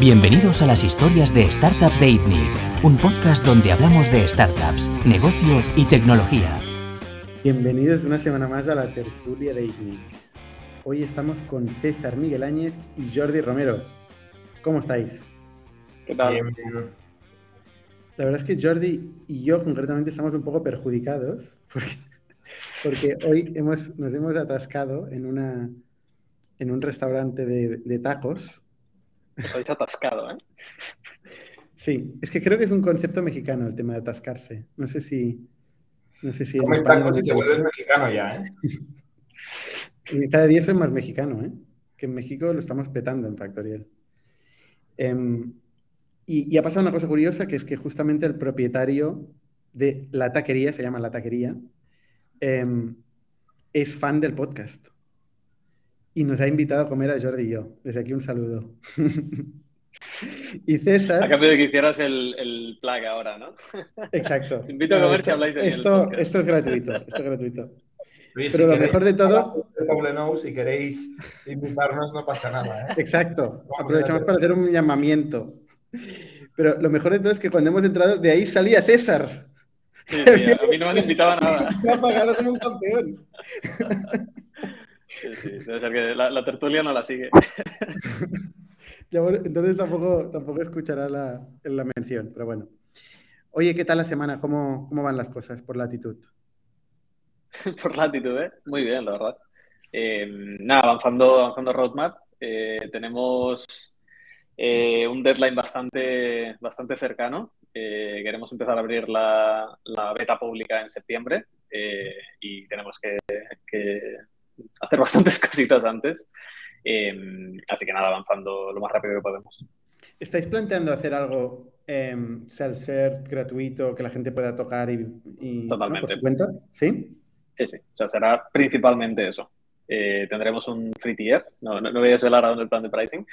Bienvenidos a las historias de Startups de ITNIC, un podcast donde hablamos de startups, negocio y tecnología. Bienvenidos una semana más a la tertulia de ITNIC. Hoy estamos con César Miguel Áñez y Jordi Romero. ¿Cómo estáis? ¿Qué tal? La verdad es que Jordi y yo concretamente estamos un poco perjudicados porque, hoy hemos, nos hemos atascado en, una, en un restaurante de, de tacos os habéis atascado, ¿eh? Sí, es que creo que es un concepto mexicano el tema de atascarse. No sé si. No sé si. ¿Cómo estás? te vuelves mexicano ya, ¿eh? Cada día soy más mexicano, ¿eh? Que en México lo estamos petando en Factorial. Em, y, ha pasado una cosa curiosa, que es que justamente el propietario de la taquería, se llama La Taquería, em, es fan del podcast y nos ha invitado a comer a Jordi y yo. Desde aquí un saludo. y César. A cambio de que hicieras el, el plug ahora, ¿no? Exacto. Os invito a comer si habláis de esto, esto es gratuito. Esto es gratuito. Pero lo mejor de todo. Si queréis invitarnos, no pasa nada. ¿eh? Exacto. Aprovechamos para hacer un llamamiento. Pero lo mejor de todo es que cuando hemos entrado, de ahí salía César. Sí, a mí no me han invitado a nada. Me ha pagado como un campeón. Sí, sí, debe ser que la, tertulia no la sigue. entonces tampoco, tampoco escuchará la, la, mención, pero bueno. Oye, ¿qué tal la semana? ¿Cómo, cómo van las cosas por latitud? por latitud, ¿eh? Muy bien, la verdad. Eh, nada, avanzando, avanzando roadmap. Eh, tenemos eh, un deadline bastante, bastante cercano. queremos empezar a abrir la, la beta pública en septiembre y tenemos que hacer bastantes cositas antes. Em, así que nada, avanzando lo más rápido que podemos. ¿Estáis planteando hacer algo eh, self-cert gratuito que la gente pueda tocar y, Totalmente. por su cuenta? ¿Sí? Sí, sí. O sea, será principalmente eso. Eh, tendremos un free tier, no, no, voy a desvelar aún el plan de pricing,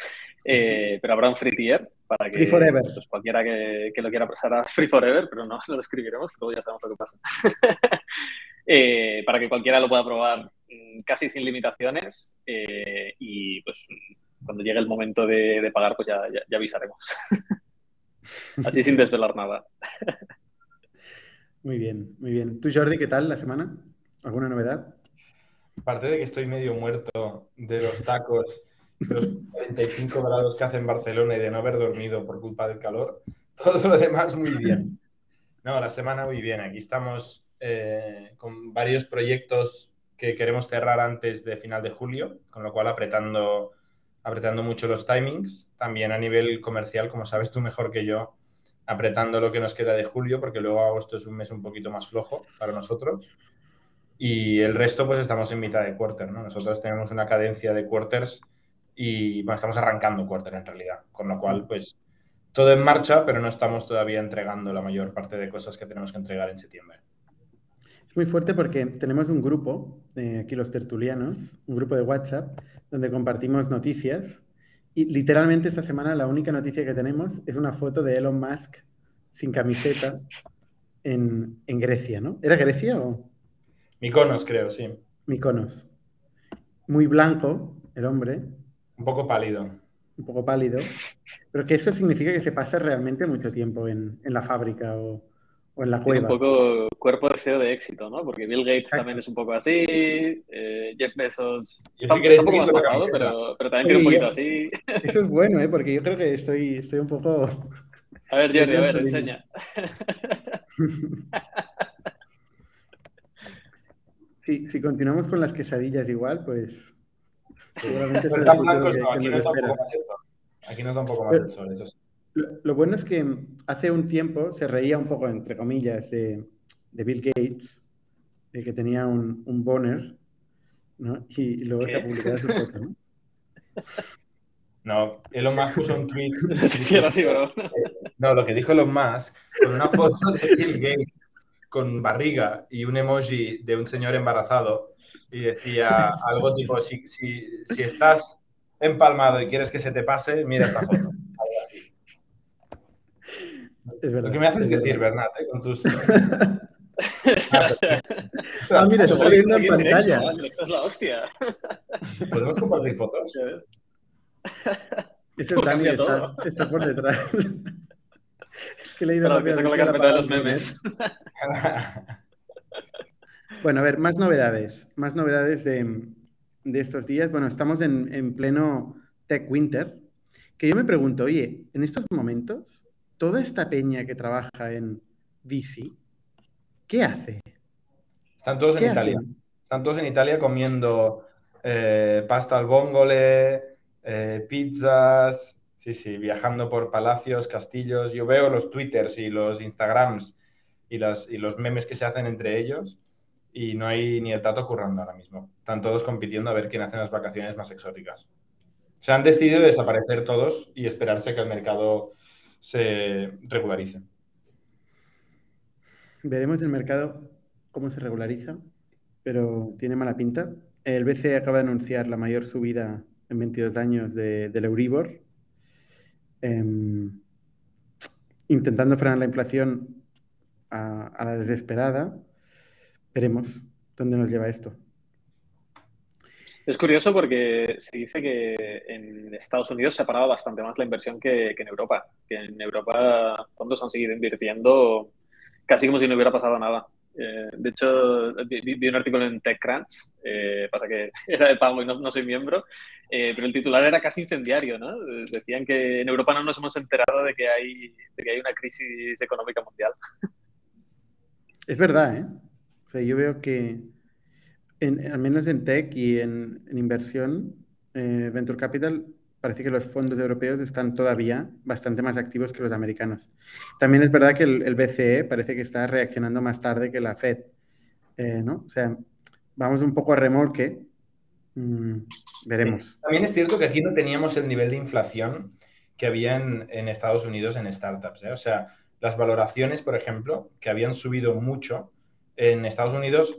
eh, pero habrá un free tier para que free forever. Pues, cualquiera que, que, lo quiera pasar a free forever, pero no, lo escribiremos, luego ya sabemos lo que pasa. Eh, para que cualquiera lo pueda probar casi sin limitaciones y pues cuando llegue el momento de, de pagar pues ya, ya, avisaremos. Así sin desvelar nada. Muy bien, muy bien. ¿Tú Jordi, qué tal la semana? ¿Alguna novedad? aparte de que estoy medio muerto de los tacos, de los 45 grados que hace en Barcelona y de no haber dormido por culpa del calor, todo lo demás muy bien. No, la semana muy bien. Aquí estamos eh, con varios proyectos que queremos cerrar antes de final de julio, con lo cual apretando, apretando mucho los timings. También a nivel comercial, como sabes tú mejor que yo, apretando lo que nos queda de julio, porque luego agosto es un mes un poquito más flojo para nosotros. Y el resto, pues estamos en mitad de quarter, ¿no? Nosotros tenemos una cadencia de quarters y, estamos arrancando quarter en realidad. Con lo cual, pues, todo en marcha, pero no estamos todavía entregando la mayor parte de cosas que tenemos que entregar en septiembre. Es muy fuerte porque tenemos un grupo, eh, aquí los tertulianos, un grupo de WhatsApp, donde compartimos noticias. Y literalmente esta semana la única noticia que tenemos es una foto de Elon Musk sin camiseta en, en Grecia, ¿no? ¿Era Grecia o...? Miconos, creo, sí. Miconos. Muy blanco, el hombre. Un poco pálido. Un poco pálido. Pero que eso significa que se pasa realmente mucho tiempo en, la fábrica o, en la cueva. un poco cuerpo de CEO de éxito, ¿no? Porque Bill Gates también es un poco así, eh, Jeff Bezos está, un poco más pasado, pero, pero, también tiene un poquito así. Eso es bueno, ¿eh? Porque yo creo que estoy, estoy un poco... A ver, Jerry, a ver, enseña. si, continuamos con las quesadillas igual, pues seguramente... aquí, nos da un poco más el sol, eso sí. Lo, bueno es que hace un tiempo se reía un poco, entre comillas, de, Bill Gates, de que tenía un, un boner, ¿no? Y, luego se ha publicado su foto, ¿no? No, Elon Musk puso un tweet. no, lo que dijo Elon Musk, con una foto de Bill Gates con barriga y un emoji de un señor embarazado y decía algo tipo, si, si, si estás empalmado y quieres que se te pase, mira esta foto. Es verdad, Lo que me haces decir, Bernat, ¿eh? con tus... ah, mira, está saliendo en pantalla. Esto es la hostia. ¿Podemos compartir fotos? Este es Dani, está, está, por detrás. es que he leído claro, que saco la carpeta de los memes. bueno, a ver, más novedades. Más novedades de, de estos días. Bueno, estamos en, en pleno Tech Winter, que yo me pregunto, oye, en estos momentos, toda esta peña que trabaja en VC, ¿qué hace? Están todos en Italia. Están todos en Italia comiendo eh, pasta al bongole, eh, pizzas, sí, sí, viajando por palacios, castillos. Yo veo los twitters y los instagrams y, las, y los memes que se hacen entre ellos y no hay ni el tato currando ahora mismo. Están todos compitiendo a ver quién hace las vacaciones más exóticas. Se han decidido desaparecer todos y esperarse que el mercado se regularice. Veremos el mercado cómo se regulariza, pero tiene mala pinta. El BCE acaba de anunciar la mayor subida en 22 años del Euribor, em, intentando frenar la inflación a la desesperada. Veremos dónde nos lleva esto. Es curioso porque se dice que en Estados Unidos se ha parado bastante más la inversión que, en Europa. Que en Europa fondos han seguido invirtiendo casi como si no hubiera pasado nada. Eh, de hecho, vi, un artículo en TechCrunch, eh, pasa que era de pago y no, soy miembro, eh, pero el titular era casi incendiario, ¿no? Decían que en Europa no nos hemos enterado de que hay, de que hay una crisis económica mundial. Es verdad, ¿eh? O sea, yo veo que al menos en tech y en, inversión, eh, Venture Capital, parece que los fondos europeos están todavía bastante más activos que los americanos. También es verdad que el, BCE parece que está reaccionando más tarde que la Fed, eh, ¿no? O sea, vamos un poco a remolque. Mm, veremos. También es cierto que aquí no teníamos el nivel de inflación que había en, Estados Unidos en startups. ¿eh? O sea, las valoraciones, por ejemplo, que habían subido mucho en Estados Unidos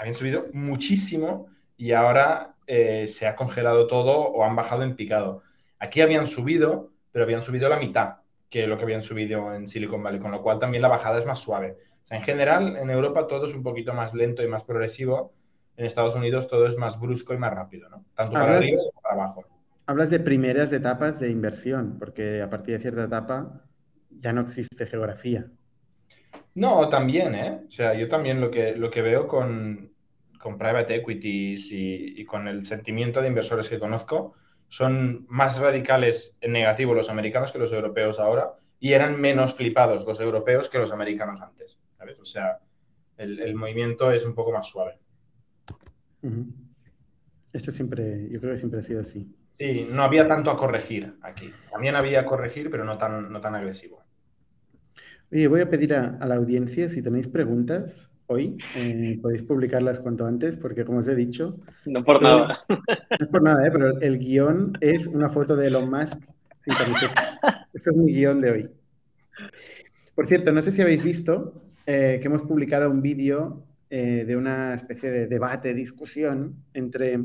habían subido muchísimo y ahora eh, se ha congelado todo o han bajado en picado. Aquí habían subido, pero habían subido la mitad que lo que habían subido en Silicon Valley, con lo cual también la bajada es más suave. O sea, en general, en Europa todo es un poquito más lento y más progresivo. En Estados Unidos todo es más brusco y más rápido, ¿no? Tanto para arriba como para abajo. Hablas de primeras etapas de inversión, porque a partir de cierta etapa ya no existe geografía. No, también, ¿eh? O sea, yo también lo que, lo que veo con, con private equities y, con el sentimiento de inversores que conozco, son más radicales en negativo los americanos que los europeos ahora y eran menos flipados los europeos que los americanos antes. ¿sabes? O sea, el, movimiento es un poco más suave. Esto siempre, yo creo que siempre ha sido así. Sí, no había tanto a corregir aquí. También había a corregir, pero no tan, no tan agresivo. Oye, voy a pedir a la audiencia si tenéis preguntas hoy. Eh, podéis publicarlas cuanto antes, porque como os he dicho. No por nada. No es por nada, ¿eh? pero el guion es una foto de Elon Musk sin Este es mi guion de hoy. Por cierto, no sé si habéis visto eh, que hemos publicado un vídeo de una especie de debate, discusión entre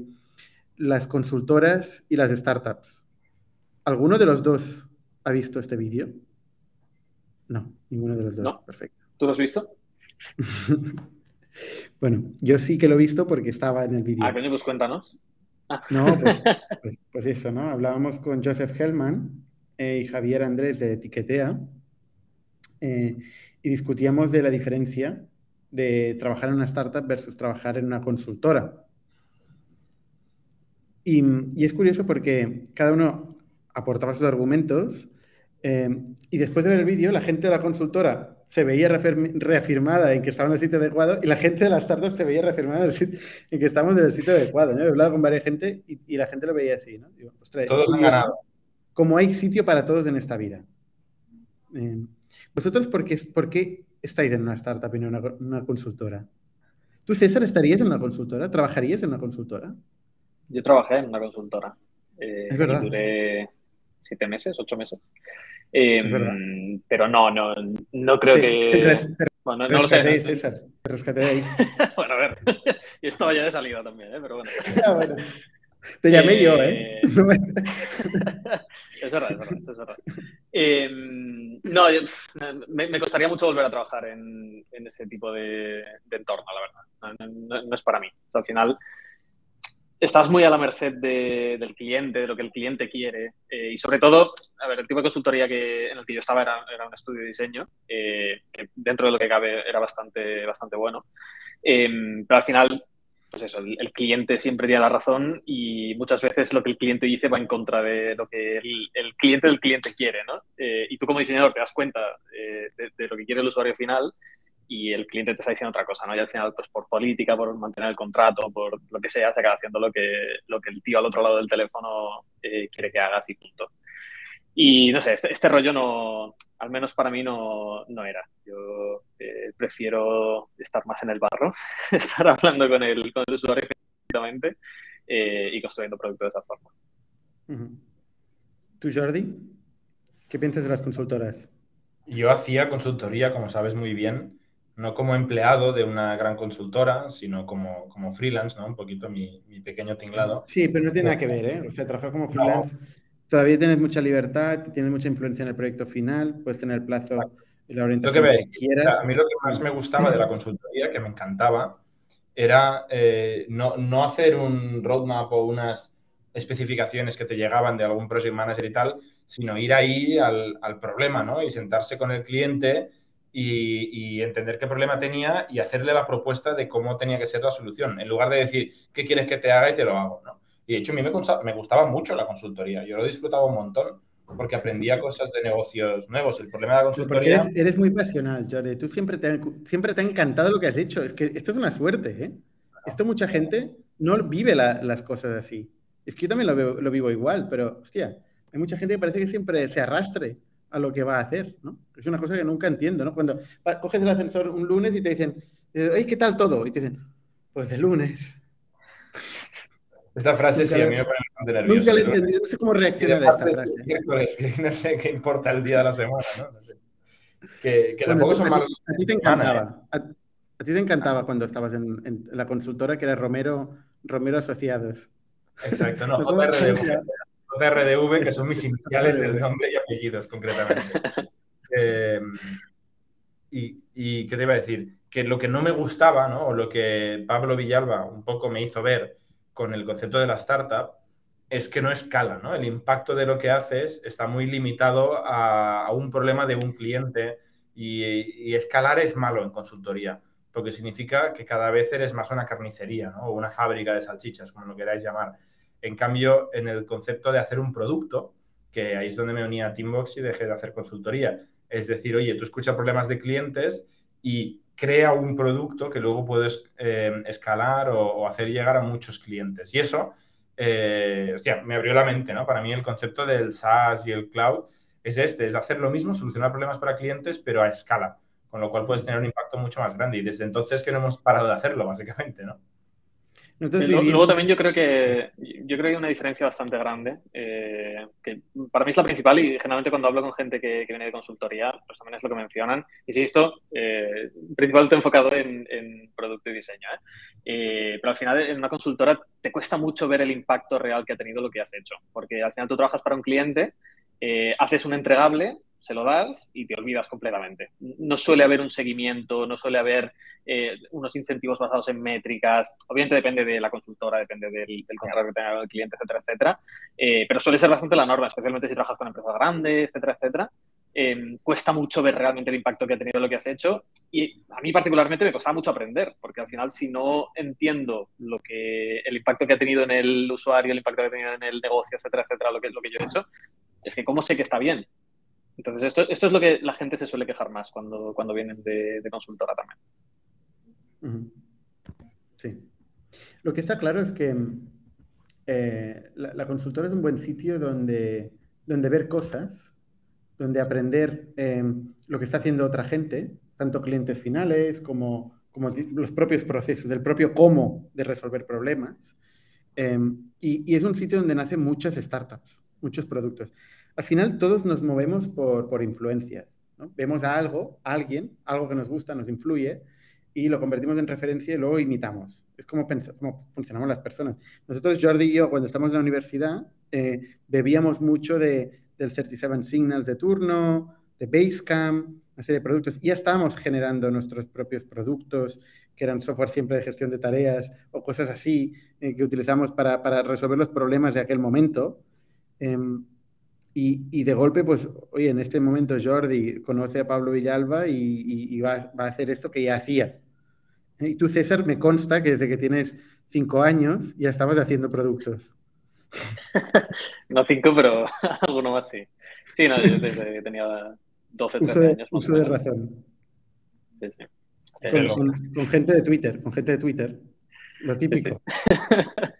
las consultoras y las startups. ¿Alguno de los dos ha visto este vídeo? No, ninguno de los dos. Perfecto. ¿Tú lo has visto? bueno, yo sí que lo he visto porque estaba en el vídeo. Ah, pues cuéntanos. Ah. No, pues, pues, pues, eso, ¿no? Hablábamos con Joseph Hellman eh, y Javier Andrés de Etiquetea eh, y discutíamos de la diferencia de trabajar en una startup versus trabajar en una consultora. Y, y es curioso porque cada uno aportaba sus argumentos eh, y después de ver el vídeo, la gente de la consultora se veía reafirmada en que estaba en el sitio adecuado y la gente de las startups se veía reafirmada en, que estábamos en el sitio adecuado. ¿no? He hablado con varias gente y, la gente lo veía así. ¿no? todos han ganado. Como hay sitio para todos en esta vida. Eh, ¿Vosotros por qué, por qué, estáis en una startup y no en una, consultora? ¿Tú, César, estarías en una consultora? ¿Trabajarías en una consultora? Yo trabajé en una consultora. Eh, es verdad. duré siete meses, ocho meses. Em, pero no, no, no creo que. bueno, no lo sé. César, te rescaté ahí. bueno, a ver, yo estaba ya de salida también, ¿eh? pero bueno. Ah, bueno. Te llamé yo, ¿eh? es verdad, es verdad, es verdad. Em, no, me, costaría mucho volver a trabajar en, ese tipo de, entorno, la verdad. No, es para mí. al final, estás muy a la merced del cliente, de lo que el cliente quiere. Eh, y sobre todo, a ver, el tipo de consultoría que, en el que yo estaba era, era un estudio de diseño, eh, que dentro de lo que cabe era bastante, bastante bueno. Em, pero al final, pues eso, el, cliente siempre tiene la razón y muchas veces lo que el cliente dice va en contra de lo que el, cliente del cliente quiere, ¿no? Eh, y tú como diseñador te das cuenta de, de lo que quiere el usuario final y el cliente te está diciendo otra cosa, ¿no? Y al final, pues por política, por mantener el contrato, por lo que sea, se acaba haciendo lo que, lo que el tío al otro lado del teléfono eh, quiere que hagas y punto. Y no sé, este, este, rollo no, al menos para mí no, no era. Yo eh, prefiero estar más en el barro, estar hablando con el, con el usuario efectivamente eh, y construyendo productos de esa forma. ¿Tú, Jordi? ¿Qué piensas de las consultoras? Yo hacía consultoría, como sabes muy bien, no como empleado de una gran consultora, sino como, como freelance, ¿no? Un poquito mi, mi pequeño tinglado. Sí, pero no tiene nada que ver, ¿eh? O sea, trabajar como freelance, todavía tienes mucha libertad, tienes mucha influencia en el proyecto final, puedes tener plazo y la orientación que, quieras. A mí lo que más me gustaba de la consultoría, que me encantaba, era eh, no, no hacer un roadmap o unas especificaciones que te llegaban de algún project manager y tal, sino ir ahí al, al problema, ¿no? Y sentarse con el cliente y, entender qué problema tenía y hacerle la propuesta de cómo tenía que ser la solución, en lugar de decir, ¿qué quieres que te haga y te lo hago? ¿no? Y de hecho a mí me, me gustaba mucho la consultoría, yo lo disfrutaba un montón porque aprendía cosas de negocios nuevos. El problema de la consultoría... Porque eres, muy pasional, Jordi. Tú siempre te, siempre te ha encantado lo que has hecho. Es que esto es una suerte, ¿eh? Esto mucha gente no vive las cosas así. Es que yo también lo, lo, vivo igual, pero, hostia, hay mucha gente que parece que siempre se arrastre a lo que va a hacer, ¿no? Es una cosa que nunca entiendo, ¿no? Cuando coges el ascensor un lunes y te dicen, oye, ¿qué tal todo? Y te dicen, pues de lunes. Esta frase sí, a mí me pone bastante nervioso. Nunca la he entendido, no sé cómo reaccionar a esta frase. no sé qué importa el día de la semana, ¿no? no sé. Que, que tampoco son malos. A ti te encantaba. ¿eh? A, ti te encantaba cuando estabas en, en, la consultora que era Romero, Romero Asociados. Exacto, no, JRDV. JRDV, que son mis iniciales del nombre y apellidos, concretamente. Eh, y, y, qué te iba a decir? Que lo que no me gustaba, ¿no? O lo que Pablo Villalba un poco me hizo ver con el concepto de la startup, es que no escala, ¿no? El impacto de lo que haces está muy limitado a, a un problema de un cliente y, y, escalar es malo en consultoría, porque significa que cada vez eres más una carnicería, ¿no? O una fábrica de salchichas, como lo queráis llamar. En cambio, en el concepto de hacer un producto, que ahí es donde me unía a Teambox y dejé de hacer consultoría, es decir, oye, tú escuchas problemas de clientes y crea un producto que luego puedes eh, escalar o, hacer llegar a muchos clientes. Y eso, eh, hostia, me abrió la mente, ¿no? Para mí el concepto del SaaS y el cloud es este, es hacer lo mismo, solucionar problemas para clientes, pero a escala, con lo cual puedes tener un impacto mucho más grande. Y desde entonces que no hemos parado de hacerlo, básicamente, ¿no? Luego también yo creo que yo creo que hay una diferencia bastante grande, eh, que para mí es la principal y generalmente cuando hablo con gente que, viene de consultoría, pues también es lo que mencionan. Insisto, eh, principalmente enfocado en, producto y diseño. ¿eh? ¿eh? pero al final en una consultora te cuesta mucho ver el impacto real que ha tenido lo que has hecho, porque al final tú trabajas para un cliente, haces un entregable se lo das y te olvidas completamente. No suele haber un seguimiento, no suele haber eh, unos incentivos basados en métricas. Obviamente depende de la consultora, depende del, contrato que tenga el cliente, etcétera, etcétera. Eh, pero suele ser bastante la norma, especialmente si trabajas con empresas grandes, etcétera, etcétera. Em, cuesta mucho ver realmente el impacto que ha tenido lo que has hecho y a mí particularmente me costaba mucho aprender porque al final si no entiendo lo que el impacto que ha tenido en el usuario, el impacto que ha tenido en el negocio, etcétera, etcétera, lo que, lo que yo he hecho, es que cómo sé que está bien. Entonces, esto, esto es lo que la gente se suele quejar más cuando, cuando vienen de, consultora también. Sí. Lo que está claro es que eh, la, consultora es un buen sitio donde, donde ver cosas, donde aprender em, lo que está haciendo otra gente, tanto clientes finales como, como los propios procesos, el propio cómo de resolver problemas. Em, y, es un sitio donde nacen muchas startups, muchos productos al final todos nos movemos por, por influencias. Vemos a algo, a alguien, algo que nos gusta, nos influye y lo convertimos en referencia y luego imitamos. Es como, como funcionamos las personas. Nosotros, Jordi y yo, cuando estamos en la universidad, eh, bebíamos mucho de, del 37 Signals de turno, de Basecamp, una serie de productos, y ya estábamos generando nuestros propios productos que eran software siempre de gestión de tareas o cosas así eh, que utilizamos para, para, resolver los problemas de aquel momento. Em, y, y, de golpe, pues, oye, en este momento Jordi conoce a Pablo Villalba y, y, va, va, a hacer esto que ya hacía. Y tú, César, me consta que desde que tienes cinco años ya estabas haciendo productos. no cinco, pero alguno más sí. Sí, no, yo desde que tenía 12, 13 uso años. Uso de razón. Sí, sí. Con, con, con, gente de Twitter, con gente de Twitter. Lo típico. Sí,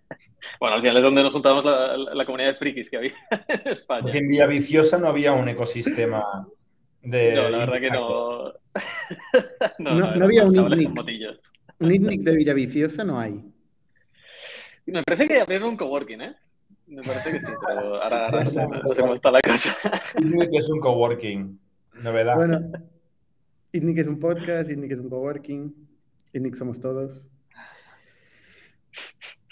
bueno, al final es donde nos juntábamos la, la, la, comunidad de frikis que había en España. Porque en Villaviciosa no había un ecosistema de. No, la verdad que no. no, no, no había un ITNIC. Un ITNIC de Villaviciosa no hay. Me parece que abrieron un coworking, ¿eh? Me parece que sí, pero ahora, ahora no, sé, no, sé, cómo está la cosa. ITNIC es un coworking. Novedad. Bueno, ITNIC es un podcast, ITNIC es un coworking, ITNIC somos todos.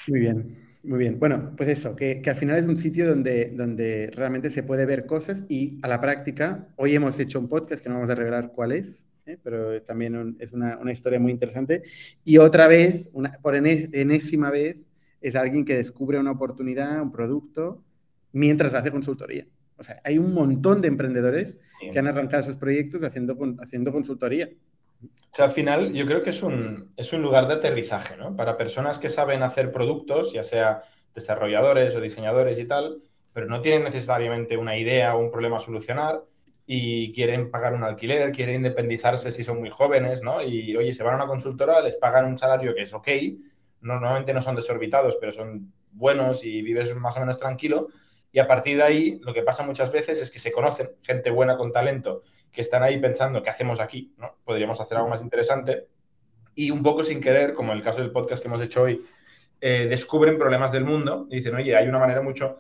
Muy bien, muy bien. Bueno, pues eso, que, que, al final es un sitio donde, donde realmente se puede ver cosas y a la práctica, hoy hemos hecho un podcast que no vamos a revelar cuál es, ¿eh? pero también un, es una, una, historia muy interesante. Y otra vez, una, por enésima vez, es alguien que descubre una oportunidad, un producto, mientras hace consultoría. O sea, hay un montón de emprendedores sí. que han arrancado sus proyectos haciendo, haciendo consultoría. O sea, al final yo creo que es un, es un lugar de aterrizaje, ¿no? Para personas que saben hacer productos, ya sea desarrolladores o diseñadores y tal, pero no tienen necesariamente una idea o un problema a solucionar y quieren pagar un alquiler, quieren independizarse si son muy jóvenes, ¿no? Y oye, se van a una consultora, les pagan un salario que es ok, normalmente no son desorbitados, pero son buenos y vives más o menos tranquilo. Y a partir de ahí, lo que pasa muchas veces es que se conocen gente buena con talento que están ahí pensando, ¿qué hacemos aquí? ¿no? Podríamos hacer algo más interesante. Y un poco sin querer, como en el caso del podcast que hemos hecho hoy, eh, descubren problemas del mundo y dicen, oye, hay una manera mucho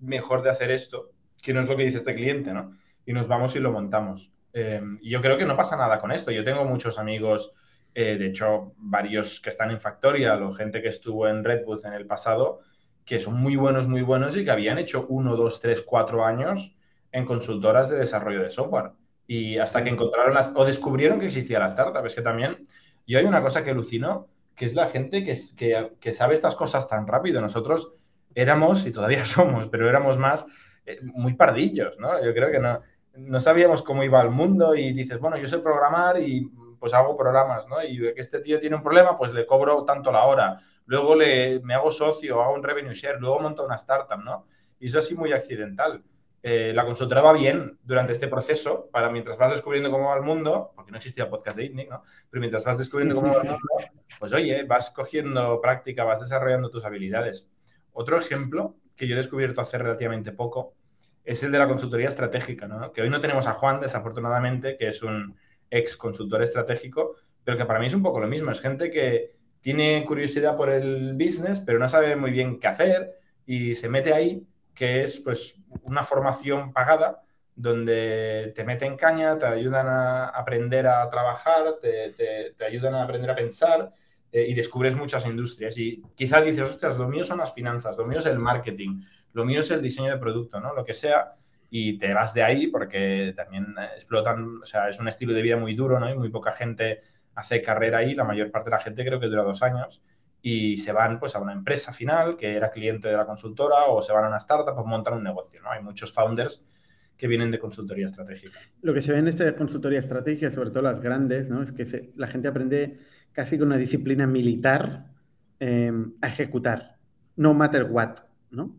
mejor de hacer esto, que no es lo que dice este cliente, ¿no? Y nos vamos y lo montamos. Eh, y yo creo que no pasa nada con esto. Yo tengo muchos amigos, eh, de hecho, varios que están en Factorial o gente que estuvo en Redwood en el pasado, que son muy buenos, muy buenos y que habían hecho uno, dos, tres, cuatro años en consultoras de desarrollo de software. Y hasta que encontraron las, o descubrieron que existía la startup. Es que también, yo hay una cosa que alucino, que es la gente que, que, que sabe estas cosas tan rápido. Nosotros éramos, y todavía somos, pero éramos más eh, muy pardillos, ¿no? Yo creo que no, no sabíamos cómo iba el mundo y dices, bueno, yo sé programar y pues hago programas, ¿no? Y que este tío tiene un problema, pues le cobro tanto la hora. Luego le, me hago socio, hago un revenue share, luego monto una startup, ¿no? Y eso así muy accidental. Eh, la consultora va bien durante este proceso, para mientras vas descubriendo cómo va el mundo, porque no existía podcast de ITNIC, ¿no? Pero mientras vas descubriendo cómo va el mundo, pues oye, vas cogiendo práctica, vas desarrollando tus habilidades. Otro ejemplo que yo he descubierto hace relativamente poco es el de la consultoría estratégica, ¿no? Que hoy no tenemos a Juan, desafortunadamente, que es un ex consultor estratégico, pero que para mí es un poco lo mismo. Es gente que tiene curiosidad por el business, pero no sabe muy bien qué hacer y se mete ahí, que es pues una formación pagada donde te meten caña, te ayudan a aprender a trabajar, te, ayudan a aprender a pensar eh, y descubres muchas industrias. Y quizás dices, ostras, lo mío son las finanzas, lo mío es el marketing, lo mío es el diseño de producto, ¿no? Lo que sea. Y te vas de ahí porque también explotan, o sea, es un estilo de vida muy duro, ¿no? Y muy poca gente hace carrera ahí, la mayor parte de la gente creo que dura dos años y se van pues a una empresa final que era cliente de la consultora o se van a una startup o montan un negocio, ¿no? Hay muchos founders que vienen de consultoría estratégica. Lo que se ve en esta consultoría estratégica, sobre todo las grandes, ¿no? Es que la gente aprende casi con una disciplina militar eh, a ejecutar, no matter what, ¿no?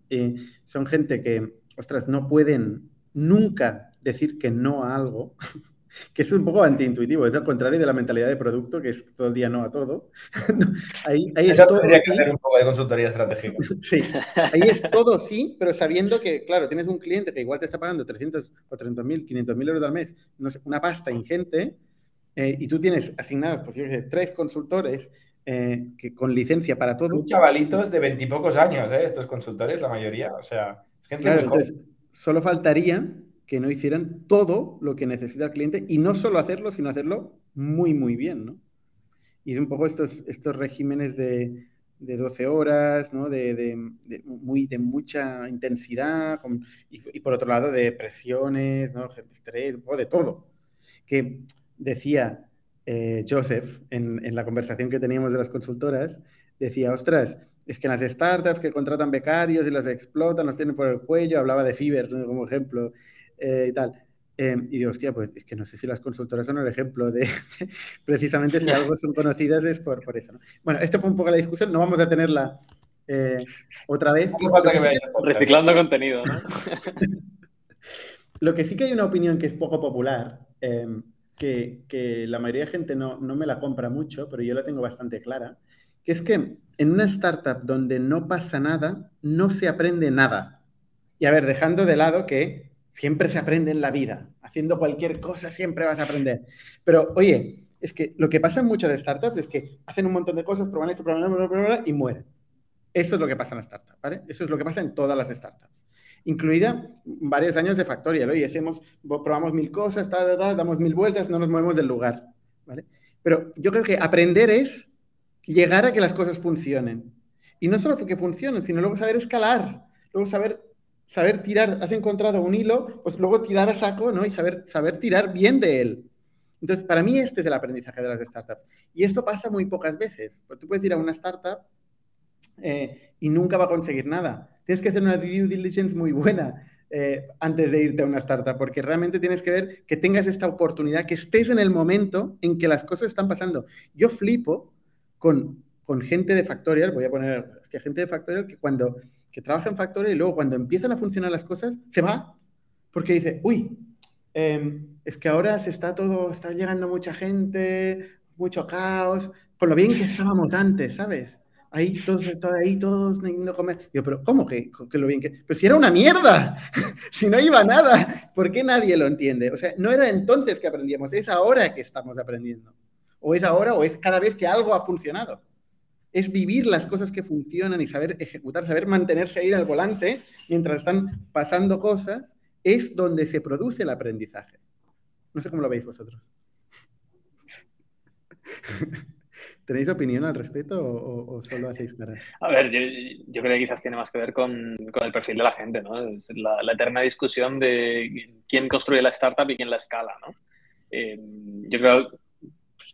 Son gente que, ostras, no pueden nunca decir que no a algo, que es un poco antiintuitivo, es al contrario de la mentalidad de producto, que es todo el día no a todo. ahí, ahí es todo tendría que hacer un poco de consultoría estratégica. sí, ahí es todo sí, pero sabiendo que, claro, tienes un cliente que igual te está pagando 300 o 300 mil, 500 mil euros al mes, no sé, una pasta ingente, eh, y tú tienes asignados, pues yo sé, tres consultores eh, que con licencia para todo. Son chavalitos de veintipocos años, ¿eh? estos consultores, la mayoría, o sea, es gente claro. Entonces, solo faltaría que no hicieran todo lo que necesita el cliente y no solo hacerlo, sino hacerlo muy, muy bien, ¿no? Y un poco estos, estos regímenes de, de 12 horas, ¿no? De, de, muy, de mucha intensidad y, por otro lado de presiones, ¿no? Estrés, de todo. Que decía, eh, Joseph, en, la conversación que teníamos de las consultoras, decía, ostras, es que las startups que contratan becarios y las explotan, los tienen por el cuello, hablaba de Fiverr como ejemplo eh, y tal. Em, y digo, hostia, pues es que no sé si las consultoras son el ejemplo de precisamente si algo son conocidas es por, por eso. Bueno, esto fue un poco la discusión, no vamos a tenerla eh, otra vez. Reciclando contenido, ¿no? Lo que sí que hay una opinión que es poco popular, em, que, la mayoría de gente no, no me la compra mucho, pero yo la tengo bastante clara, que es que en una startup donde no pasa nada, no se aprende nada. Y a ver, dejando de lado que siempre se aprende en la vida, haciendo cualquier cosa siempre vas a aprender. Pero oye, es que lo que pasa en muchas de startups es que hacen un montón de cosas, prueban esto, prueban y mueren. Eso es lo que pasa en las startups, ¿vale? Eso es lo que pasa en todas las startups incluida varios años de Factorial. Oye, hacemos, probamos mil cosas, damos mil vueltas, no nos movemos del lugar. ¿vale? Pero yo creo que aprender es llegar a que las cosas funcionen. Y no solo que funcionen, sino luego saber escalar, luego saber, saber tirar. Has encontrado un hilo, pues luego tirar a saco ¿no? y saber, saber tirar bien de él. Entonces, para mí este es el aprendizaje de las startups. Y esto pasa muy pocas veces. Porque tú puedes ir a una startup eh, y nunca va a conseguir nada tienes que hacer una due diligence muy buena eh, antes de irte a una startup, porque realmente tienes que ver que tengas esta oportunidad, que estés en el momento en que las cosas están pasando. Yo flipo con, con gente de Factorial, voy a poner, hostia, gente de Factorial que cuando que trabaja en Factorial y luego cuando empiezan a funcionar las cosas, se va, porque dice, uy, em, es que ahora se está todo, está llegando mucha gente, mucho caos, por lo bien que estábamos antes, ¿sabes? ahí todos, ahí todos a comer. Yo, pero ¿cómo que, lo bien que? Pero si era una mierda, si no iba nada, ¿por qué nadie lo entiende? O sea, no era entonces que aprendíamos, es ahora que estamos aprendiendo. O es ahora o es cada vez que algo ha funcionado. Es vivir las cosas que funcionan y saber ejecutar, saber mantenerse ahí al volante mientras están pasando cosas, es donde se produce el aprendizaje. No sé cómo lo veis vosotros. ¿Tenéis opinión al respecto o, solo hacéis caras? A ver, yo, creo que quizás tiene más que ver con, el perfil de la gente, ¿no? La, eterna discusión de quién construye la startup y quién la escala, ¿no? Eh, yo creo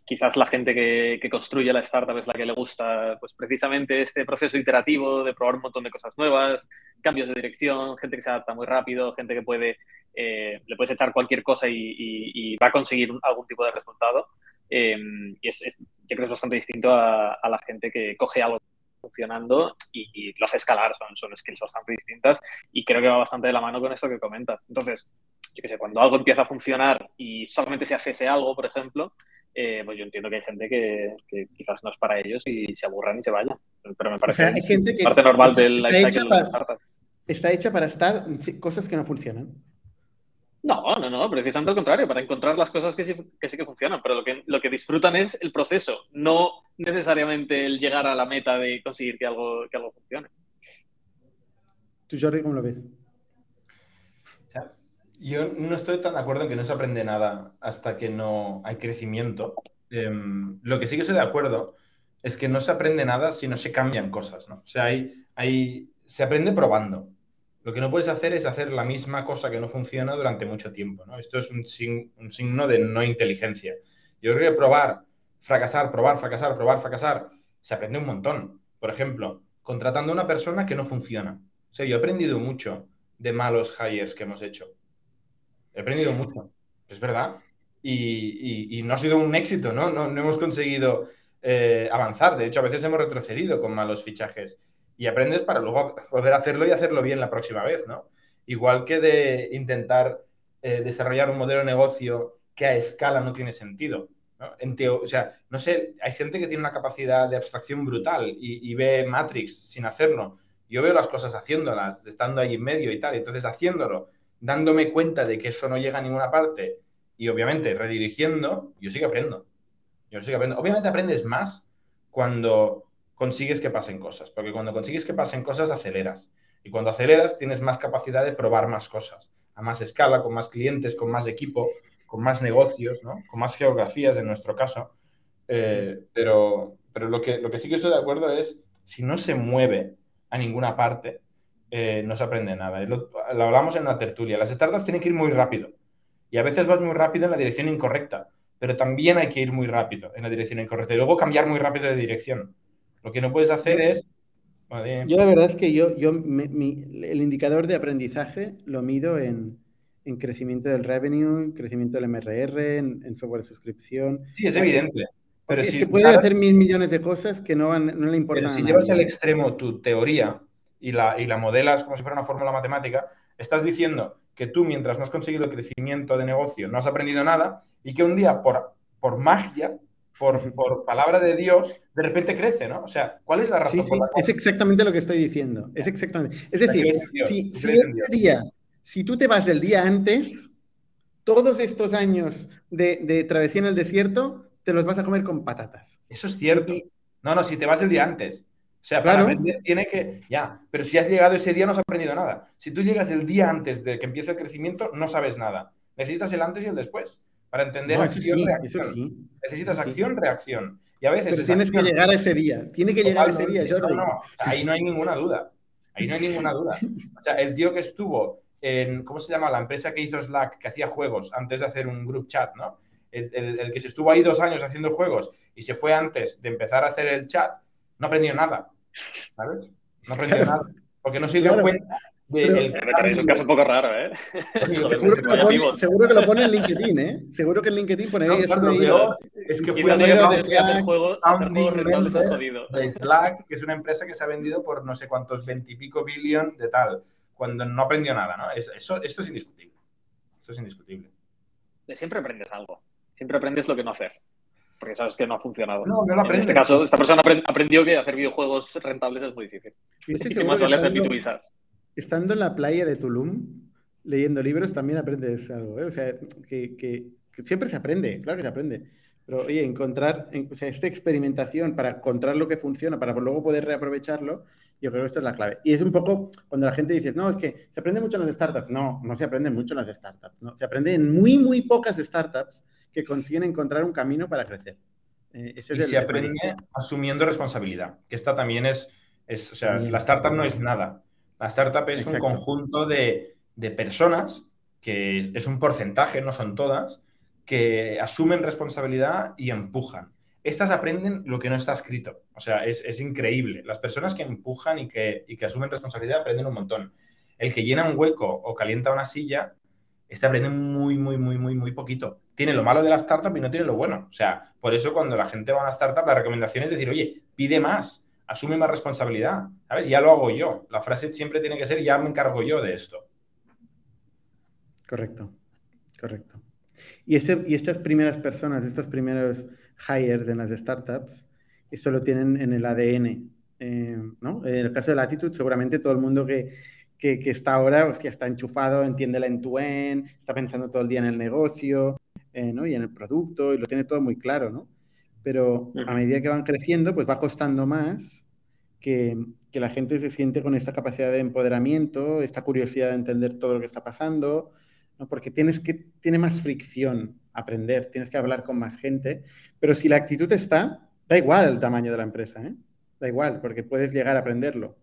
quizás la gente que, construye la startup es la que le gusta pues precisamente este proceso iterativo de probar un montón de cosas nuevas, cambios de dirección, gente que se adapta muy rápido, gente que puede, eh, le puedes echar cualquier cosa y va a conseguir algún tipo de resultado. Em, y es, yo creo que es bastante distinto a, la gente que coge algo funcionando y, lo hace escalar, son, son skills bastante distintas y creo que va bastante de la mano con esto que comentas. Entonces, yo qué sé, cuando algo empieza a funcionar y solamente se hace ese algo, por ejemplo, eh, pues yo entiendo que hay gente que, quizás no es para ellos y se aburran y se vayan. Pero me parece hay gente que parte normal del lifestyle Está hecha para estar en cosas que no funcionan. No, no, no, precisamente al contrario, para encontrar las cosas que sí que, funcionan, pero lo que, lo que disfrutan es el proceso, no necesariamente el llegar a la meta de conseguir que algo, que algo funcione. ¿Tú, Jordi, cómo lo ves? Yo no estoy tan de acuerdo en que no se aprende nada hasta que no hay crecimiento. Em, lo que sí que estoy de acuerdo es que no se aprende nada si no se cambian cosas, ¿no? O sea, hay, se aprende probando. Lo que no puedes hacer es hacer la misma cosa que no funciona durante mucho tiempo. ¿no? Esto es un, signo de no inteligencia. Yo creo que probar, fracasar, probar, fracasar, probar, fracasar, se aprende un montón. Por ejemplo, contratando a una persona que no funciona. O sea, yo he aprendido mucho de malos hires que hemos hecho. He aprendido mucho. Es verdad. Y, no ha sido un éxito, ¿no? No, hemos conseguido eh, avanzar. De hecho, a veces hemos retrocedido con malos fichajes y aprendes para luego poder hacerlo y hacerlo bien la próxima vez, ¿no? Igual que de intentar eh, desarrollar un modelo de negocio que a escala no tiene sentido. o sea, no sé, hay gente que tiene una capacidad de abstracción brutal y, ve Matrix sin hacerlo. Yo veo las cosas haciéndolas, estando ahí en medio y tal. Entonces, haciéndolo, dándome cuenta de que eso no llega a ninguna parte y obviamente redirigiendo, yo sí que aprendo. Yo sí que aprendo. Obviamente aprendes más cuando consigues que pasen cosas, porque cuando consigues que pasen cosas aceleras. Y cuando aceleras tienes más capacidad de probar más cosas, a más escala, con más clientes, con más equipo, con más negocios, con más geografías en nuestro caso. Eh, pero pero lo, que, lo que sí que estoy de acuerdo es, si no se mueve a ninguna parte, eh, no se aprende nada. Lo, hablamos en una tertulia. Las startups tienen que ir muy rápido. Y a veces vas muy rápido en la dirección incorrecta. pero también hay que ir muy rápido en la dirección incorrecta y luego cambiar muy rápido de dirección. Lo que no puedes hacer es... Yo la verdad es que yo, yo el indicador de aprendizaje lo mido en, en crecimiento del revenue, en crecimiento del MRR, en, software de suscripción. Sí, es evidente. Pero si que puede hacer mil millones de cosas que no, no le importan. Pero si llevas al extremo tu teoría y la, y la modelas como si fuera una fórmula matemática, estás diciendo que tú, mientras no has conseguido crecimiento de negocio, no has aprendido nada y que un día, por, por magia, por, por, palabra de Dios, de repente crece, ¿no? O sea, ¿cuál es la razón? Sí, Es exactamente lo que estoy diciendo. Es exactamente. Es decir, si, si día si tú te vas del día antes, todos estos años de, travesía en el desierto, te los vas a comer con patatas. Eso es cierto. no, no, si te vas del día antes. O sea, para aprender tiene que. Ya, pero si has llegado ese día no has aprendido nada. Si tú llegas el día antes de que empiece el crecimiento, no sabes nada. Necesitas el antes y el después para entender acción, reacción. Necesitas acción, reacción. Y a veces. Pero tienes que llegar a ese día. Tiene que llegar a ese día, Jordi. No, no, ahí no hay ninguna duda. Ahí no hay ninguna duda. O sea, el tío que estuvo en, ¿cómo se llama? La empresa que hizo Slack, que hacía juegos antes de hacer un group chat, ¿no? El, que se estuvo ahí dos años haciendo juegos y se fue antes de empezar a hacer el chat, no aprendió nada, ¿sabes? No aprendió nada, porque no se dio cuenta de es un caso un poco raro, ¿eh? seguro, que lo pone, seguro, que lo pone, en LinkedIn, ¿eh? Seguro que en LinkedIn pone ahí. No, es que fue de Slack, de Slack, que es una empresa que se ha vendido por no sé cuántos veintipico billón de tal cuando no aprendió nada, ¿no? Eso, esto es indiscutible. Esto es indiscutible. Siempre aprendes algo. Siempre aprendes lo que no hacer. Porque sabes que no ha funcionado. No, no lo aprendes. En este caso, esta persona aprendió que hacer videojuegos rentables es muy difícil. Y más vale hacer Estando en la playa de Tulum, leyendo libros, también aprendes algo. ¿eh? O sea, que, que, siempre se aprende, claro que se aprende. Pero, oye, encontrar, o sea, esta experimentación para encontrar lo que funciona, para luego poder reaprovecharlo, yo creo que esto es la clave. Y es un poco cuando la gente dice, no, es que se aprende mucho en las startups. No, no se aprende mucho en las startups. ¿no? Se aprende en muy, muy pocas startups que consiguen encontrar un camino para crecer. Eh, y se aprende asumiendo responsabilidad, que esta también es, es o sea, la startup no es nada. La startup es un conjunto de, de personas, que es un porcentaje, no son todas, que asumen responsabilidad y empujan estas aprenden lo que no está escrito. O sea, es, increíble. Las personas que empujan y que, que, asumen responsabilidad aprenden un montón. El que llena un hueco o calienta una silla, este aprende muy, muy, muy, muy, muy poquito. Tiene lo malo de la startup y no tiene lo bueno. O sea, por eso cuando la gente va a una startup, la recomendación es decir, oye, pide más, asume más responsabilidad. ¿Sabes? Ya lo hago yo. La frase siempre tiene que ser, ya me encargo yo de esto. Correcto, correcto. Y, este, y estas primeras personas, estos primeros hires en las startups, esto lo tienen en el ADN. Eh, ¿no? En el caso de Latitude, seguramente todo el mundo que, que, está ahora hostia, está enchufado, entiende la end-to-end, está pensando todo el día en el negocio eh, ¿no? y en el producto y lo tiene todo muy claro. ¿no? Pero a medida que van creciendo, pues va costando más que, que la gente se siente con esta capacidad de empoderamiento, esta curiosidad de entender todo lo que está pasando, ¿no? porque tienes que, tiene más fricción aprender, tienes que hablar con más gente, pero si la actitud está, da igual el tamaño de la empresa, ¿eh? da igual, porque puedes llegar a aprenderlo.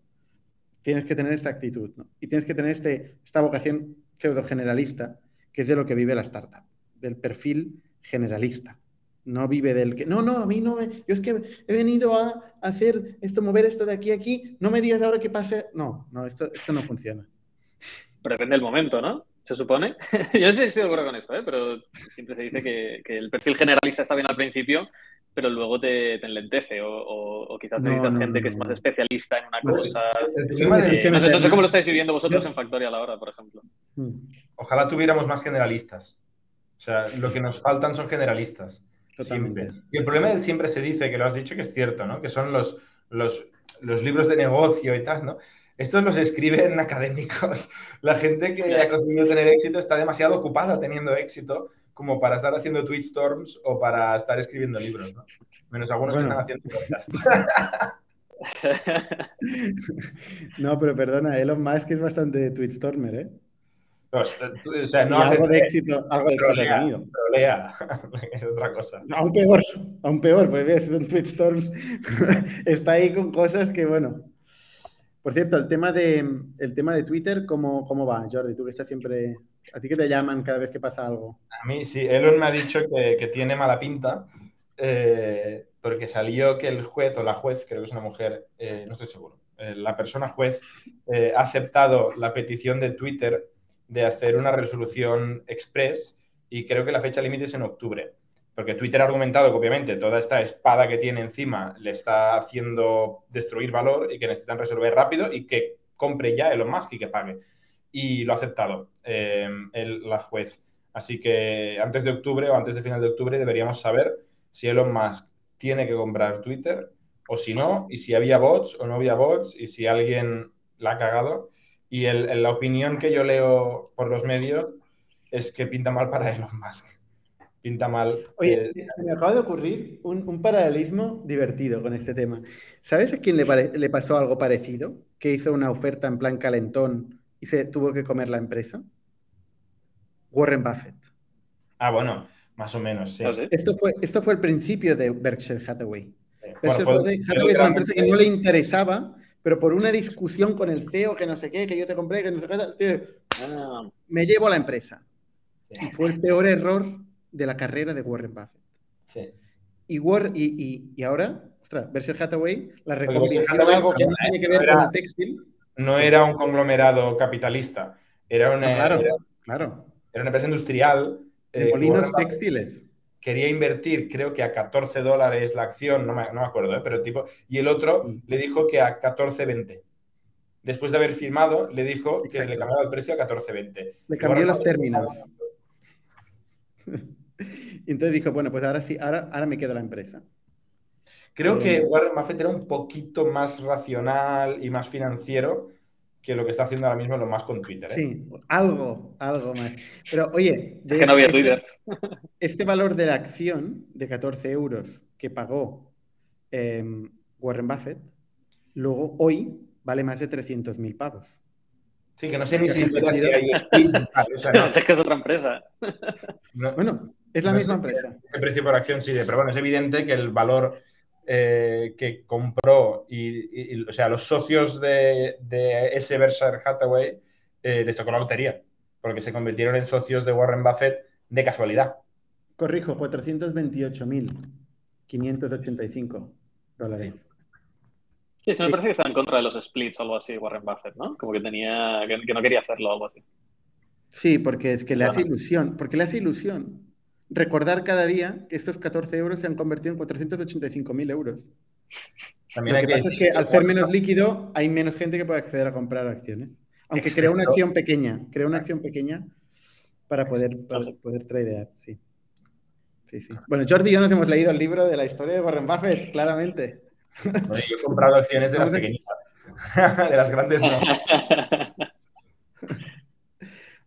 Tienes que tener esta actitud ¿no? y tienes que tener este, esta vocación pseudo generalista, que es de lo que vive la startup, del perfil generalista. No vive del que, no, no, a mí no me, yo es que he venido a hacer esto, mover esto de aquí a aquí, no me digas ahora qué pase. No, no, esto, esto no funciona. Pero depende del momento, ¿no? se supone. Yo no sé si estoy de acuerdo con esto, ¿eh? pero siempre se dice que, el perfil generalista está bien al principio, pero luego te, te enlentece o, quizás necesitas gente que es más especialista en una pues, cosa. no, sé, cómo lo estáis viviendo vosotros en Factorial ahora, por ejemplo. Mm. Ojalá tuviéramos más generalistas. O sea, lo que nos faltan son generalistas. Siempre. Y el problema del siempre se dice, que lo has dicho que es cierto, ¿no? Que son los, los, los libros de negocio y tal, ¿no? Estos los escriben académicos. La gente que ha conseguido tener éxito está demasiado ocupada teniendo éxito como para estar haciendo tweet storms o para estar escribiendo libros, ¿no? Menos algunos que están haciendo podcasts. no, pero perdona, Elon Musk es bastante tweetstormer, ¿eh? O sea, no algo de éxito, algo de éxito. Trolea, es otra cosa. Aún peor, aún peor, porque ves en Tweetstorms está ahí con cosas que, bueno, por cierto, el tema de, el tema de Twitter, ¿cómo, ¿cómo va, Jordi? Tú que estás siempre ¿A ti que te llaman cada vez que pasa algo? A mí sí, Elon me ha dicho que, tiene mala pinta eh, porque salió que el juez o la juez, creo que es una mujer, eh, no estoy seguro, eh, la persona juez ha aceptado la petición de Twitter de hacer una resolución express y creo que la fecha límite es en octubre. Porque Twitter ha argumentado que obviamente toda esta espada que tiene encima le está haciendo destruir valor y que necesitan resolver rápido y que compre ya Elon Musk y que pague. Y lo ha aceptado el, la juez. Así que antes de octubre o antes de final de octubre deberíamos saber si Elon Musk tiene que comprar Twitter o si no, y si había bots o no había bots y si alguien la ha cagado. Y el, la opinión que yo leo por los medios es que pinta mal para Elon Musk. Pinta mal. Oye, se me acaba de ocurrir un, paralelismo divertido con este tema. ¿Sabes a quién le, le pasó algo parecido? Que hizo una oferta en plan calentón y se tuvo que comer la empresa. Warren Buffett. Ah, bueno, más o menos, sí. ¿Ah, esto, fue, esto fue el principio de Berkshire Hathaway. Berkshire Hathaway es una empresa que no le interesaba, pero por una discusión con el CEO, que no sé qué, que yo te compré, que no sé qué, ah. me llevo a la empresa. Y fue el peor error de la carrera de Warren Buffett. Sí. Y, y, y, ahora, ostras, Berkshire Hathaway la reconvirtió en algo que no tiene que ver con el textil. No era un conglomerado capitalista, era una, claro, claro. era una empresa industrial. De eh, molinos textiles. Quería invertir, creo que a 14 dólares la acción, no me, no me acuerdo, ¿eh? pero tipo, y el otro mm. le dijo que a 14.20 después de haber firmado, le dijo que le cambiaba el precio a 14.20. Le cambió los términos. y entonces dijo, bueno, pues ahora sí, ahora, ahora me quedo la empresa. Creo que Warren Buffett era un poquito más racional y más financiero que lo que está haciendo ahora mismo lo más con Twitter. ¿eh? Sí, algo, algo más. Pero oye, que no había este, Twitter. Este valor de la acción de 14 euros que pagó em, Warren Buffett, luego hoy vale más de 300.000 pavos. Sí, que no sé ni si, hay no. Es que es otra empresa. bueno, es la misma empresa. El precio por acción sí, pero bueno, es evidente que el valor eh, que compró y, o sea, los socios de, ese Berkshire Hathaway eh, les tocó la lotería, porque se convirtieron en socios de Warren Buffett de casualidad. Corrijo, 428.585 dólares. Sí, me parece que estaba en contra de los splits o algo así, Warren Buffett, ¿no? Como que tenía, que, no quería hacerlo o algo así. Sí, porque es que le hace ilusión, porque le hace ilusión recordar cada día que estos 14 euros se han convertido en 485.000 euros. También Lo que, pasa es que al ser menos líquido hay menos gente que puede acceder a comprar acciones. Aunque crea una acción pequeña, crea una acción pequeña para poder, poder tradear, sí. Sí, sí. Bueno, Jordi y yo nos hemos leído el libro de la historia de Warren Buffett, claramente yo he comprado acciones de las pequeñitas. de las grandes no.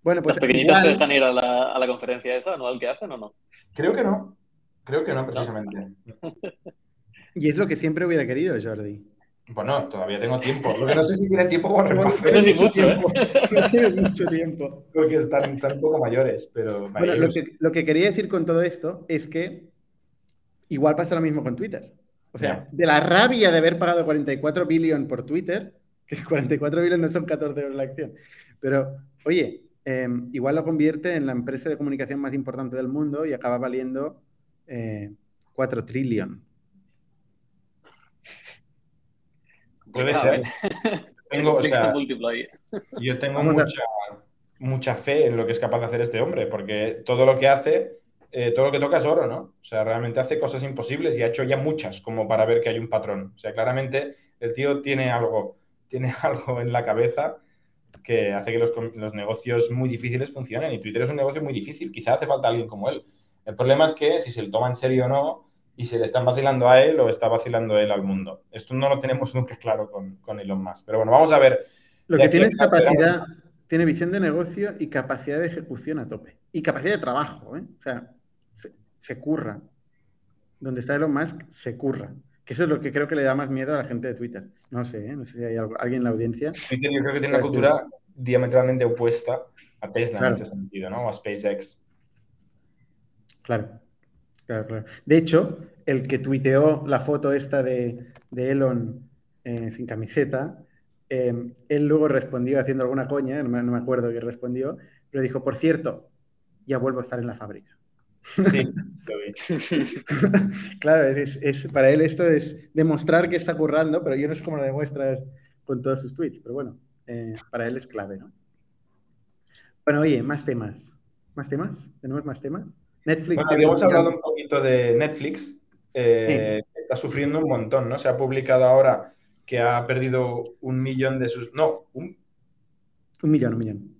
bueno, pues. ¿Las pequeñitas igual... dejan ir a la, a la, conferencia esa anual que hacen o no? Creo que no. Creo que no, precisamente. y es lo que siempre hubiera querido, Jordi. Bueno, todavía tengo tiempo. Lo que no sé si tiene tiempo Warren Buffett. Eso sí, mucho, tiempo. No tiene mucho tiempo. Porque están, están un poco mayores, pero... Bueno, lo que, lo que quería decir con todo esto es que igual pasa lo mismo con Twitter. O sea, de la rabia de haber pagado 44 billones por Twitter, que 44 billones no son 14 euros la acción, pero oye, em, igual lo convierte en la empresa de comunicación más importante del mundo y acaba valiendo 4 eh, trillones. Puede ser. Tengo, o sea, yo tengo mucha, mucha fe en lo que es capaz de hacer este hombre, porque todo lo que hace eh, todo lo que toca es oro, ¿no? O sea, realmente hace cosas imposibles y ha hecho ya muchas como para ver que hay un patrón. O sea, claramente el tío tiene algo, tiene algo en la cabeza que hace que los, negocios muy difíciles funcionen y Twitter es un negocio muy difícil. Quizá hace falta alguien como él. El problema es que si se lo toma en serio o no y se le están vacilando a él o está vacilando él al mundo. Esto no lo tenemos nunca claro con, con Elon Musk. Pero bueno, vamos a ver. Lo que tiene es capacidad, tiene visión de negocio y capacidad de ejecución a tope. Y capacidad de trabajo, ¿eh? O sea, se curra. Donde está Elon Musk, se curra. Que eso es lo que creo que le da más miedo a la gente de Twitter. No sé, ¿eh? no sé si hay alguien en la audiencia. Twitter yo creo que tiene una cultura diametralmente opuesta a Tesla en ese sentido, ¿no? O a SpaceX. Claro. Claro, claro. De hecho, el que tuiteó la foto esta de, Elon eh, sin camiseta Em, él luego respondió haciendo alguna coña, no me, acuerdo qué respondió, pero dijo, por cierto, ya vuelvo a estar en la fábrica. Sí, lo vi. claro, es, para él esto es demostrar que está currando, pero yo no sé cómo lo demuestra con todos sus tweets, pero bueno, eh, para él es clave, ¿no? Bueno, oye, más temas. ¿Más temas? ¿Tenemos más temas? Netflix. Bueno, habíamos hablado un poquito de Netflix. Eh, está sufriendo un montón, ¿no? Se ha publicado ahora que ha perdido un millón de sus. No, un. Un millón, un millón.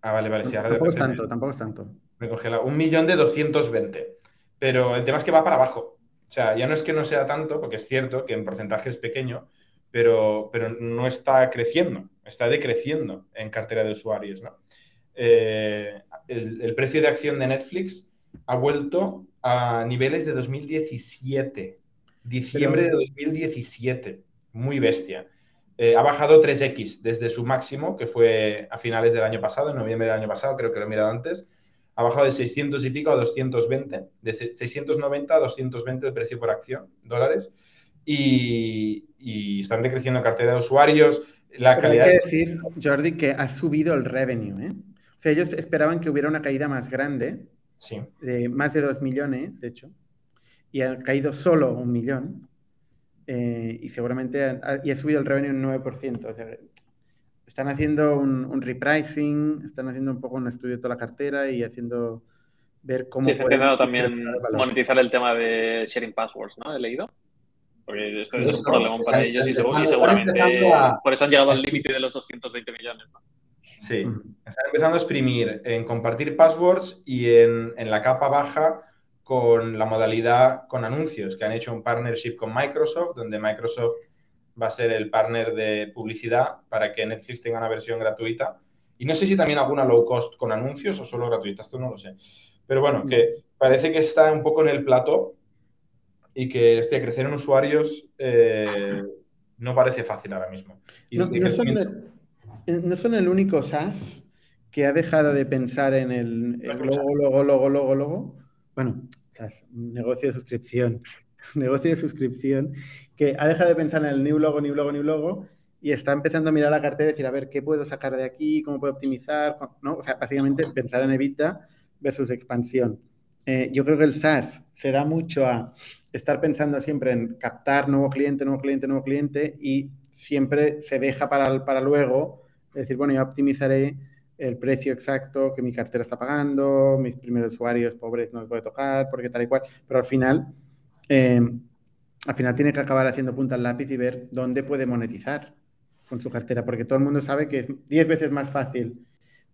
Ah, vale, vale. Sí, ahora tampoco es tanto, tampoco es tanto. Me congela. Un millón de 220. Pero el tema es que va para abajo. O sea, ya no es que no sea tanto, porque es cierto que en porcentaje es pequeño, pero, pero no está creciendo, está decreciendo en cartera de usuarios, ¿no? Eh, el, precio de acción de Netflix ha vuelto a niveles de 2017, diciembre de 2017, muy bestia. Eh, ha bajado 3x desde su máximo, que fue a finales del año pasado, en noviembre del año pasado, creo que lo he mirado antes. Ha bajado de 600 y pico a 220, de 690 a 220 el precio por acción, dólares. Y, y están decreciendo cartera de usuarios. La calidad. Hay que decir, Jordi, que ha subido el revenue. ¿eh? O sea, ellos esperaban que hubiera una caída más grande, sí. de más de 2 millones, de hecho, y ha caído solo un millón, eh, y seguramente ha, y ha subido el revenue un 9%. O sea, están haciendo un, repricing, están haciendo un poco un estudio de toda la cartera y haciendo ver cómo... Sí, se ha intentado también monetizar el tema de sharing passwords, ¿no? He leído. Porque esto es un problema para ellos y, seguramente por eso han llegado al límite de los 220 millones. ¿no? Sí, están empezando a exprimir en compartir passwords y en, la capa baja con la modalidad con anuncios, que han hecho un partnership con Microsoft, donde Microsoft va a ser el partner de publicidad para que Netflix tenga una versión gratuita. Y no sé si también alguna low cost con anuncios o solo gratuita, esto no lo sé. Pero bueno, que parece que está un poco en el plato y que crecer en usuarios eh, no parece fácil ahora mismo. Y, no, eh, no son el único SaaS que ha dejado de pensar en el, logo, logo, logo, logo, logo. Bueno, SaaS, negocio de suscripción. negocio de suscripción que ha dejado de pensar en el new logo, new logo, new logo y está empezando a mirar la cartera y decir, a ver, ¿qué puedo sacar de aquí? ¿Cómo puedo optimizar? ¿No? O sea, básicamente pensar en EBITDA versus expansión. Eh, yo creo que el SaaS se da mucho a estar pensando siempre en captar nuevo cliente, nuevo cliente, nuevo cliente y siempre se deja para, para luego decir, bueno, yo optimizaré el precio exacto que mi cartera está pagando, mis primeros usuarios pobres no los voy a tocar, porque tal y cual, pero al final, eh, al final tiene que acabar haciendo punta al lápiz y ver dónde puede monetizar con su cartera, porque todo el mundo sabe que es 10 veces más fácil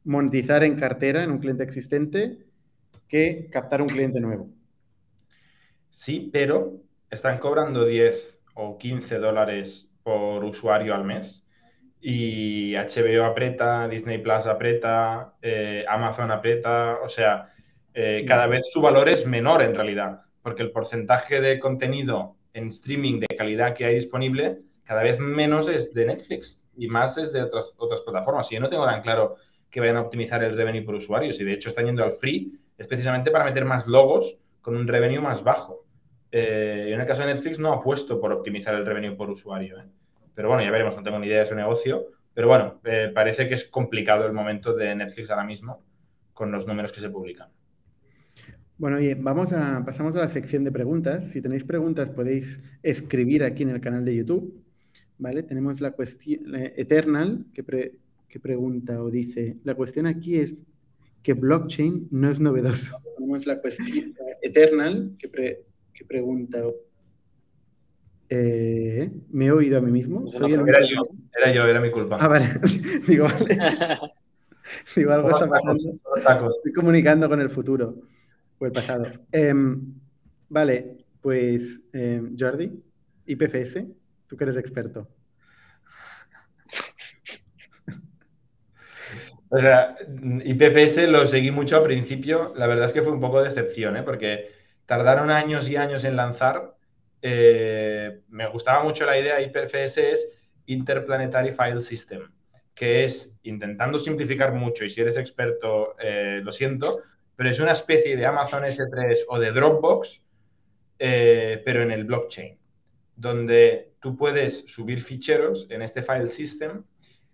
monetizar en cartera, en un cliente existente, que captar un cliente nuevo. Sí, pero están cobrando 10 o 15 dólares por usuario al mes y HBO aprieta, Disney Plus aprieta, eh, Amazon aprieta, o sea, eh, cada vez su valor es menor en realidad, porque el porcentaje de contenido en streaming de calidad que hay disponible cada vez menos es de Netflix y más es de otras, otras plataformas. Y yo no tengo tan claro que vayan a optimizar el revenue por usuarios y de hecho están yendo al free, es precisamente para meter más logos con un revenue más bajo. Eh, en el caso de Netflix no ha puesto por optimizar el revenue por usuario. ¿eh? Pero bueno, ya veremos, no tengo ni idea de su negocio. Pero bueno, eh, parece que es complicado el momento de Netflix ahora mismo con los números que se publican. Bueno, oye, vamos a, pasamos a la sección de preguntas. Si tenéis preguntas podéis escribir aquí en el canal de YouTube. ¿Vale? Tenemos la cuestión Eternal que, que pregunta o dice, la cuestión aquí es que blockchain no es novedoso. Tenemos la cuestión Eternal que, que pregunta eh, ¿Me he oído a mí mismo? era, yo, era yo, era mi culpa. Ah, vale. Digo, vale. Digo, algo está pasando. Estoy comunicando con el futuro o el pasado. Em, vale, pues em, Jordi, IPFS, tú que eres experto. O sea, IPFS lo seguí mucho al principio. La verdad es que fue un poco de decepción, ¿eh? porque tardaron años y años en lanzar eh, me gustaba mucho la idea IPFS es Interplanetary File System, que es, intentando simplificar mucho, y si eres experto, eh, lo siento, pero es una especie de Amazon S3 o de Dropbox, eh, pero en el blockchain, donde tú puedes subir ficheros en este file system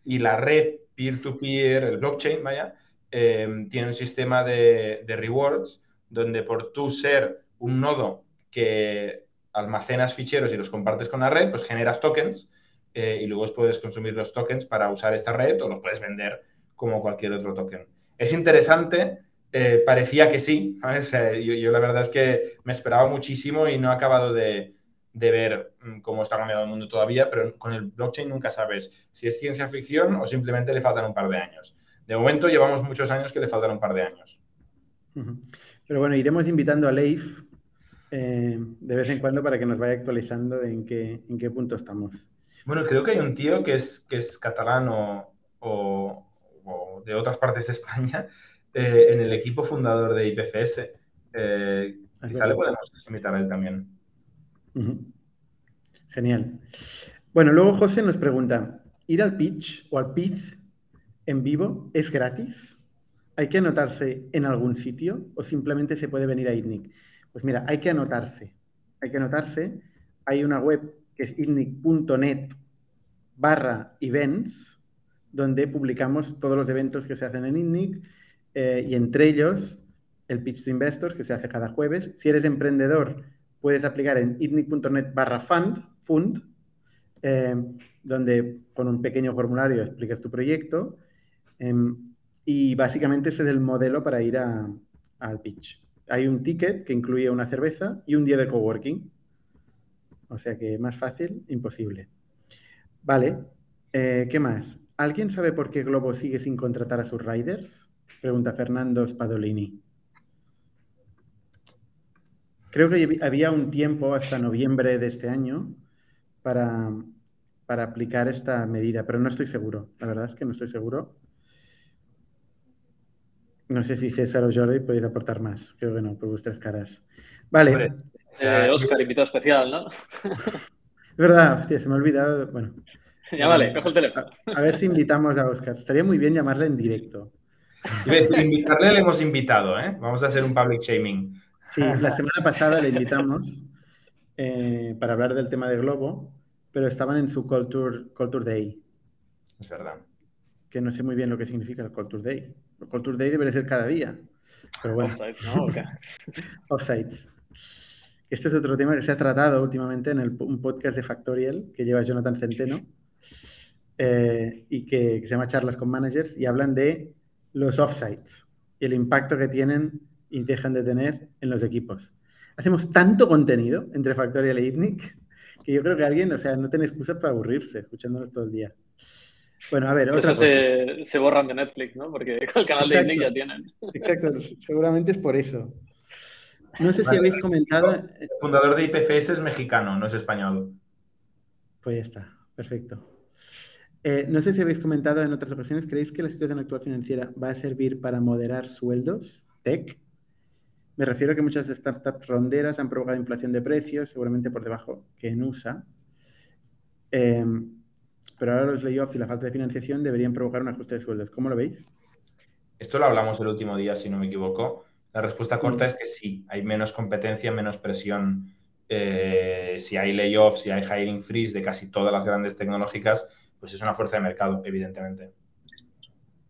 y la red peer-to-peer, el blockchain, vaya, eh, tiene un sistema de, rewards donde por tú ser un nodo que almacenas ficheros y los compartes con la red, pues generas tokens eh, y luego puedes consumir los tokens para usar esta red o los puedes vender como cualquier otro token. Es interesante, eh, parecía que sí, yo, la verdad es que me esperaba muchísimo y no he acabado de, de ver mm, cómo está cambiando el mundo todavía, pero con el blockchain nunca sabes si es ciencia ficción o simplemente le faltan un par de años. De momento llevamos muchos años que le faltan un par de años. Pero bueno, iremos invitando a Leif eh, de vez en cuando para que nos vaya actualizando en qué, en qué punto estamos. Bueno, creo que hay un tío que es, que es catalán o, de otras partes de España eh, en el equipo fundador de IPFS. Eh, quizá le podemos invitar a él también. Genial. Bueno, luego José nos pregunta, ¿ir al pitch o al pitch en vivo es gratis? ¿Hay que anotarse en algún sitio o simplemente se puede venir a ITNIC? Pues mira, hay que anotarse. Hay que anotarse. Hay una web que es itnic.net barra events, donde publicamos todos los eventos que se hacen en ITNIC eh, y entre ellos el Pitch to Investors que se hace cada jueves. Si eres emprendedor, puedes aplicar en itnic.net barra fund, eh, donde con un pequeño formulario explicas tu proyecto. Em, y básicamente ese es el modelo para ir al pitch. Hay un ticket que incluye una cerveza y un día de coworking. O sea que más fácil, imposible. Vale, eh, ¿qué más? ¿Alguien sabe por qué Globo sigue sin contratar a sus riders? Pregunta Fernando Spadolini. Creo que había un tiempo hasta noviembre de este año para, para aplicar esta medida, pero no estoy seguro. La verdad es que no estoy seguro. No sé si César o Jordi podéis aportar más. Creo que no, por vuestras caras. Vale. Oscar, invitado especial, ¿no? Es verdad, hostia, se me ha olvidado. Bueno. Ya vale, coge el teléfono. A, ver si invitamos a Oscar. Estaría muy bien llamarle en directo. Invitarle le hemos invitado, ¿eh? Vamos a hacer un public shaming. Sí, la semana pasada le invitamos eh, para hablar del tema de Globo, pero estaban en su Culture, Culture Day. Es verdad. Que no sé muy bien lo que significa el Culture Day. Culture Day debería ser cada día. Pero bueno. Offside, ¿no? Offside. Este es otro tema que se ha tratado últimamente en el, un podcast de Factorial que lleva Jonathan Centeno eh, y que, se llama Charlas con Managers y hablan de los offsites y el impacto que tienen y dejan de tener en los equipos. Hacemos tanto contenido entre Factorial e ITNIC que yo creo que alguien, o sea, no tiene excusa para aburrirse escuchándonos todo el día. Bueno, a ver, otra eso Se, se, borran de Netflix, ¿no? Porque el canal de Nick ya tienen. Exacto, seguramente es por eso. No sé si habéis comentado. El fundador de IPFS es mexicano, no es español. Pues ya está, perfecto. Eh, no sé si habéis comentado en otras ocasiones, ¿creéis que la situación actual financiera va a servir para moderar sueldos? Tech. Me refiero a que muchas startups ronderas han provocado inflación de precios, seguramente por debajo que en USA. Eh, pero ahora los layoffs y la falta de financiación deberían provocar un ajuste de sueldos. ¿Cómo lo veis? Esto lo hablamos el último día, si no me equivoco. La respuesta corta es que sí, hay menos competencia, menos presión. Eh, si hay layoffs, si hay hiring freeze de casi todas las grandes tecnológicas, pues es una fuerza de mercado, evidentemente.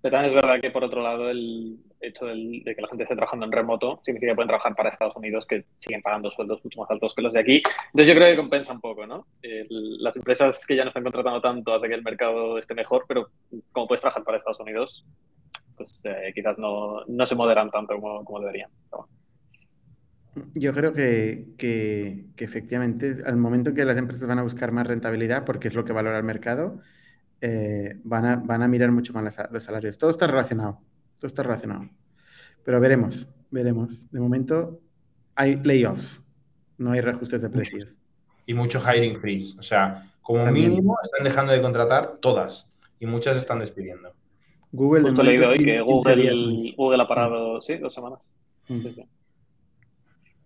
Pero también es verdad que, por otro lado, el hecho de que la gente esté trabajando en remoto significa que pueden trabajar para Estados Unidos, que siguen pagando sueldos mucho más altos que los de aquí. Entonces, yo creo que compensa un poco, ¿no? las empresas que ya no están contratando tanto hacen que el mercado esté mejor, pero como puedes trabajar para Estados Unidos, pues eh, quizás no, se moderan tanto como, deberían. Yo creo que, que, efectivamente, al momento en que las empresas van a buscar más rentabilidad, porque es lo que valora el mercado, eh, van, a, van, a, mirar mucho más los salarios. Todo está relacionado, todo está relacionado. Pero veremos, veremos. De momento hay layoffs, no hay reajustes de precios. Y mucho hiring freeze. O sea, como mínimo están dejando de contratar todas y muchas están despidiendo. Google Justo leído hoy que Google, Google, ha parado, sí, dos semanas. Mm.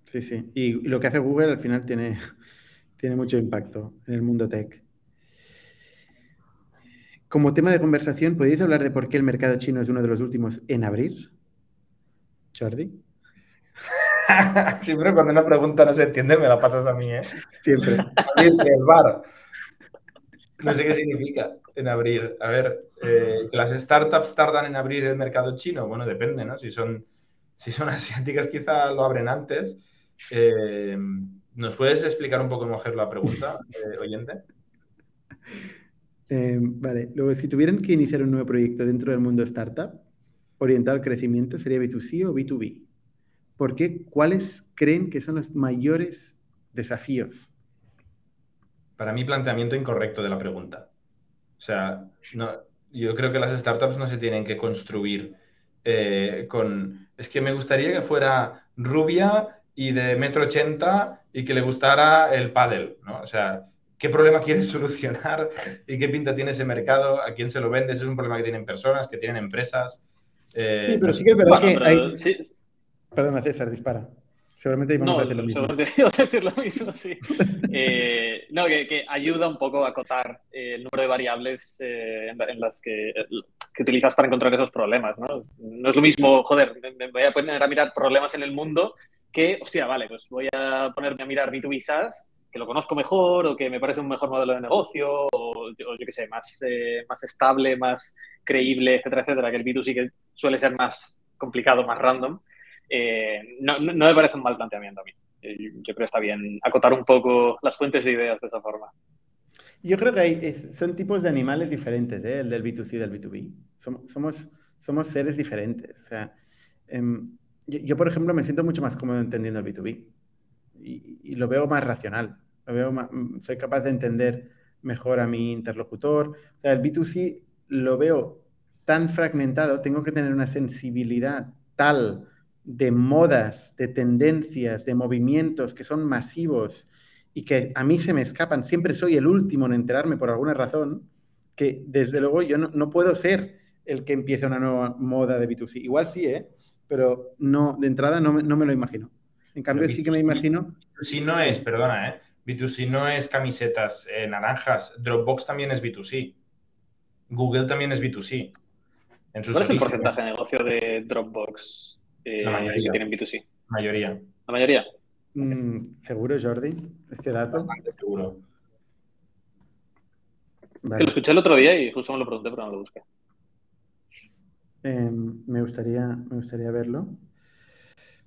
Sí, sí. Y lo que hace Google al final tiene, tiene mucho impacto en el mundo tech. Como tema de conversación, ¿podéis hablar de por qué el mercado chino es uno de los últimos en abrir? Jordi. Siempre cuando una pregunta no se entiende, me la pasas a mí, ¿eh? Siempre. el bar. No sé qué significa. en abrir. A ver, eh, ¿que las startups tardan en abrir el mercado chino? Bueno, depende, ¿no? Si son, si son asiáticas, quizá lo abren antes. Eh, ¿Nos puedes explicar un poco mejor la pregunta, eh, oyente? Vale, luego, si tuvieran que iniciar un nuevo proyecto dentro del mundo startup, orientado al crecimiento, ¿sería B2C o B2B? ¿Por qué? ¿Cuáles creen que son los mayores desafíos? Para mí, planteamiento incorrecto de la pregunta. O sea, no, yo creo que las startups no se tienen que construir eh, con... Es que me gustaría que fuera rubia y de metro ochenta y que le gustara el paddle, ¿no? O sea, ¿qué problema quieres solucionar y qué pinta tiene ese mercado? ¿A quién se lo vende? Ese es un problema que tienen personas, que tienen empresas. Eh, sí, pero sí que es verdad que hay... Perdona, César, dispara. Seguramente íbamos a hacer lo mismo. Seguramente íbamos a decir lo mismo, sí. Eh, no, que, ayuda un poco a acotar eh, el número de variables eh, en, las que, que, utilizas para encontrar esos problemas, ¿no? No es lo mismo, joder, me, voy a poner a mirar problemas en el mundo que, hostia, vale, pues voy a ponerme a mirar B2B SaaS, que lo conozco mejor o que me parece un mejor modelo de negocio o, yo qué sé, más, más estable, más creíble, etcétera, etcétera, que el B2C que suele ser más complicado, más random. Eh, no, me parece un mal planteamiento a mí. Eh, yo creo que está bien acotar un poco las fuentes de ideas de esa forma. Yo creo que hay, son tipos de animales diferentes, ¿eh? el del B2C y del B2B. Somos, somos, seres diferentes. O sea, em, yo, por ejemplo, me siento mucho más cómodo entendiendo el B2B y, lo veo más racional. Lo veo mm, soy capaz de entender mejor a mi interlocutor. O sea, el B2C lo veo tan fragmentado, tengo que tener una sensibilidad tal de modas, de tendencias, de movimientos que son masivos y que a mí se me escapan, siempre soy el último en enterarme por alguna razón, que desde luego yo no, puedo ser el que empiece una nueva moda de B2C. Igual sí, ¿eh? pero no, de entrada no no me lo imagino. En cambio, sí que me imagino. B2C no es, perdona, ¿eh? B2C no es camisetas eh, naranjas. Dropbox también es B2C. Google también es B2C. ¿Cuál es el porcentaje de negocio de Dropbox? la eh, mayoría. tienen B2C. Mayoría. ¿La mayoría? Mm, ¿Seguro, Jordi? ¿Este dato? Bastante seguro. lo escuché el otro día y justo me lo pregunté, pero no lo busqué. Em, me, gustaría, me gustaría verlo.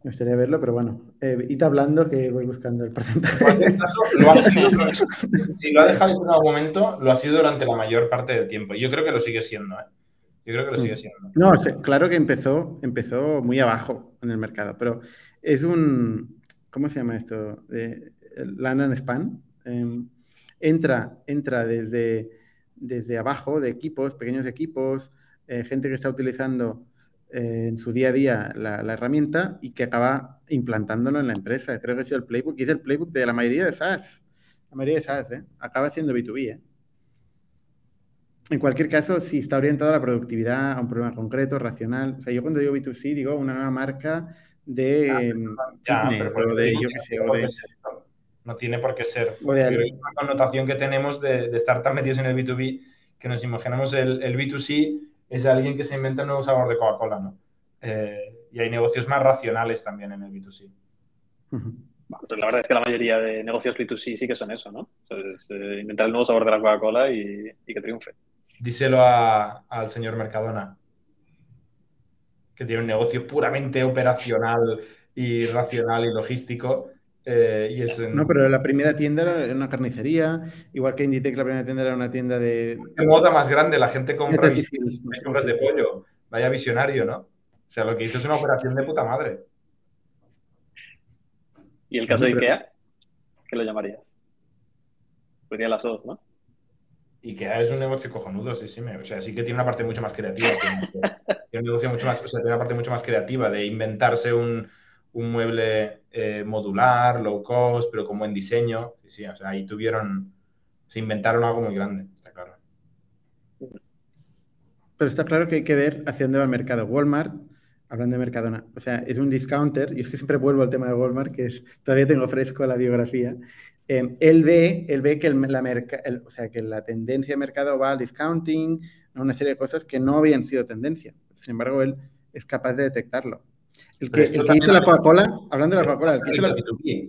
Me gustaría verlo, pero bueno, eh, hablando que voy buscando el porcentaje. si lo ha dejado en algún momento, lo ha sido durante la mayor parte del tiempo. Yo creo que lo sigue siendo. ¿eh? Yo creo que lo sigue mm. siendo. No, claro que empezó, empezó muy abajo en el mercado, pero es un, ¿cómo se llama esto? De, land and span. Em, entra, entra desde, desde abajo de equipos, pequeños equipos, eh, gente que está utilizando eh, en su día a día la, la, herramienta y que acaba implantándolo en la empresa. Creo que es el playbook, y es el playbook de la mayoría de SaaS. La mayoría de SaaS, ¿eh? Acaba siendo B2B, ¿eh? en cualquier caso, si está orientado a la productividad, a un problema concreto, racional. O sea, yo cuando digo B2C digo una nueva marca de No tiene por qué ser. Es una connotación que tenemos de, estar tan metidos en el B2B que nos imaginamos el, B2C es alguien que se inventa un nuevo sabor de Coca-Cola, ¿no? Eh, y hay negocios más racionales también en el B2C. Pues la verdad es que la mayoría de negocios B2C sí que son eso, ¿no? Eh, inventar el nuevo sabor de la Coca-Cola y que triunfe. Díselo al señor Mercadona, que tiene un negocio puramente operacional y racional y logístico. Eh, y es No, pero la primera tienda era una carnicería, igual que Inditex la primera tienda era una tienda de... De moda más grande, la gente compra compras de pollo. Vaya visionario, ¿no? O sea, lo que hizo es una operación de puta madre. ¿Y el caso de Ikea? ¿Qué lo llamarías? Sería las dos, ¿no? Y que es un negocio cojonudo, sí, sí. o sea, sí que tiene una parte mucho más creativa. Tiene, un negocio mucho más, o sea, tiene una parte mucho más creativa de inventarse un, mueble eh, modular, low cost, pero con buen diseño. Sí, sí, o sea, ahí tuvieron, se inventaron algo muy grande, está claro. Pero está claro que hay que ver hacia dónde va el mercado. Walmart, hablando de Mercadona, o sea, es un discounter, y es que siempre vuelvo al tema de Walmart, que todavía tengo fresco la biografía, Em, él, ve, él ve que, la o sea, que la tendencia de mercado va al discounting, a una serie de cosas que no habían sido tendencia. Sin embargo, él es capaz de detectarlo. El que, el que hizo la Coca-Cola, hablando de la Coca-Cola,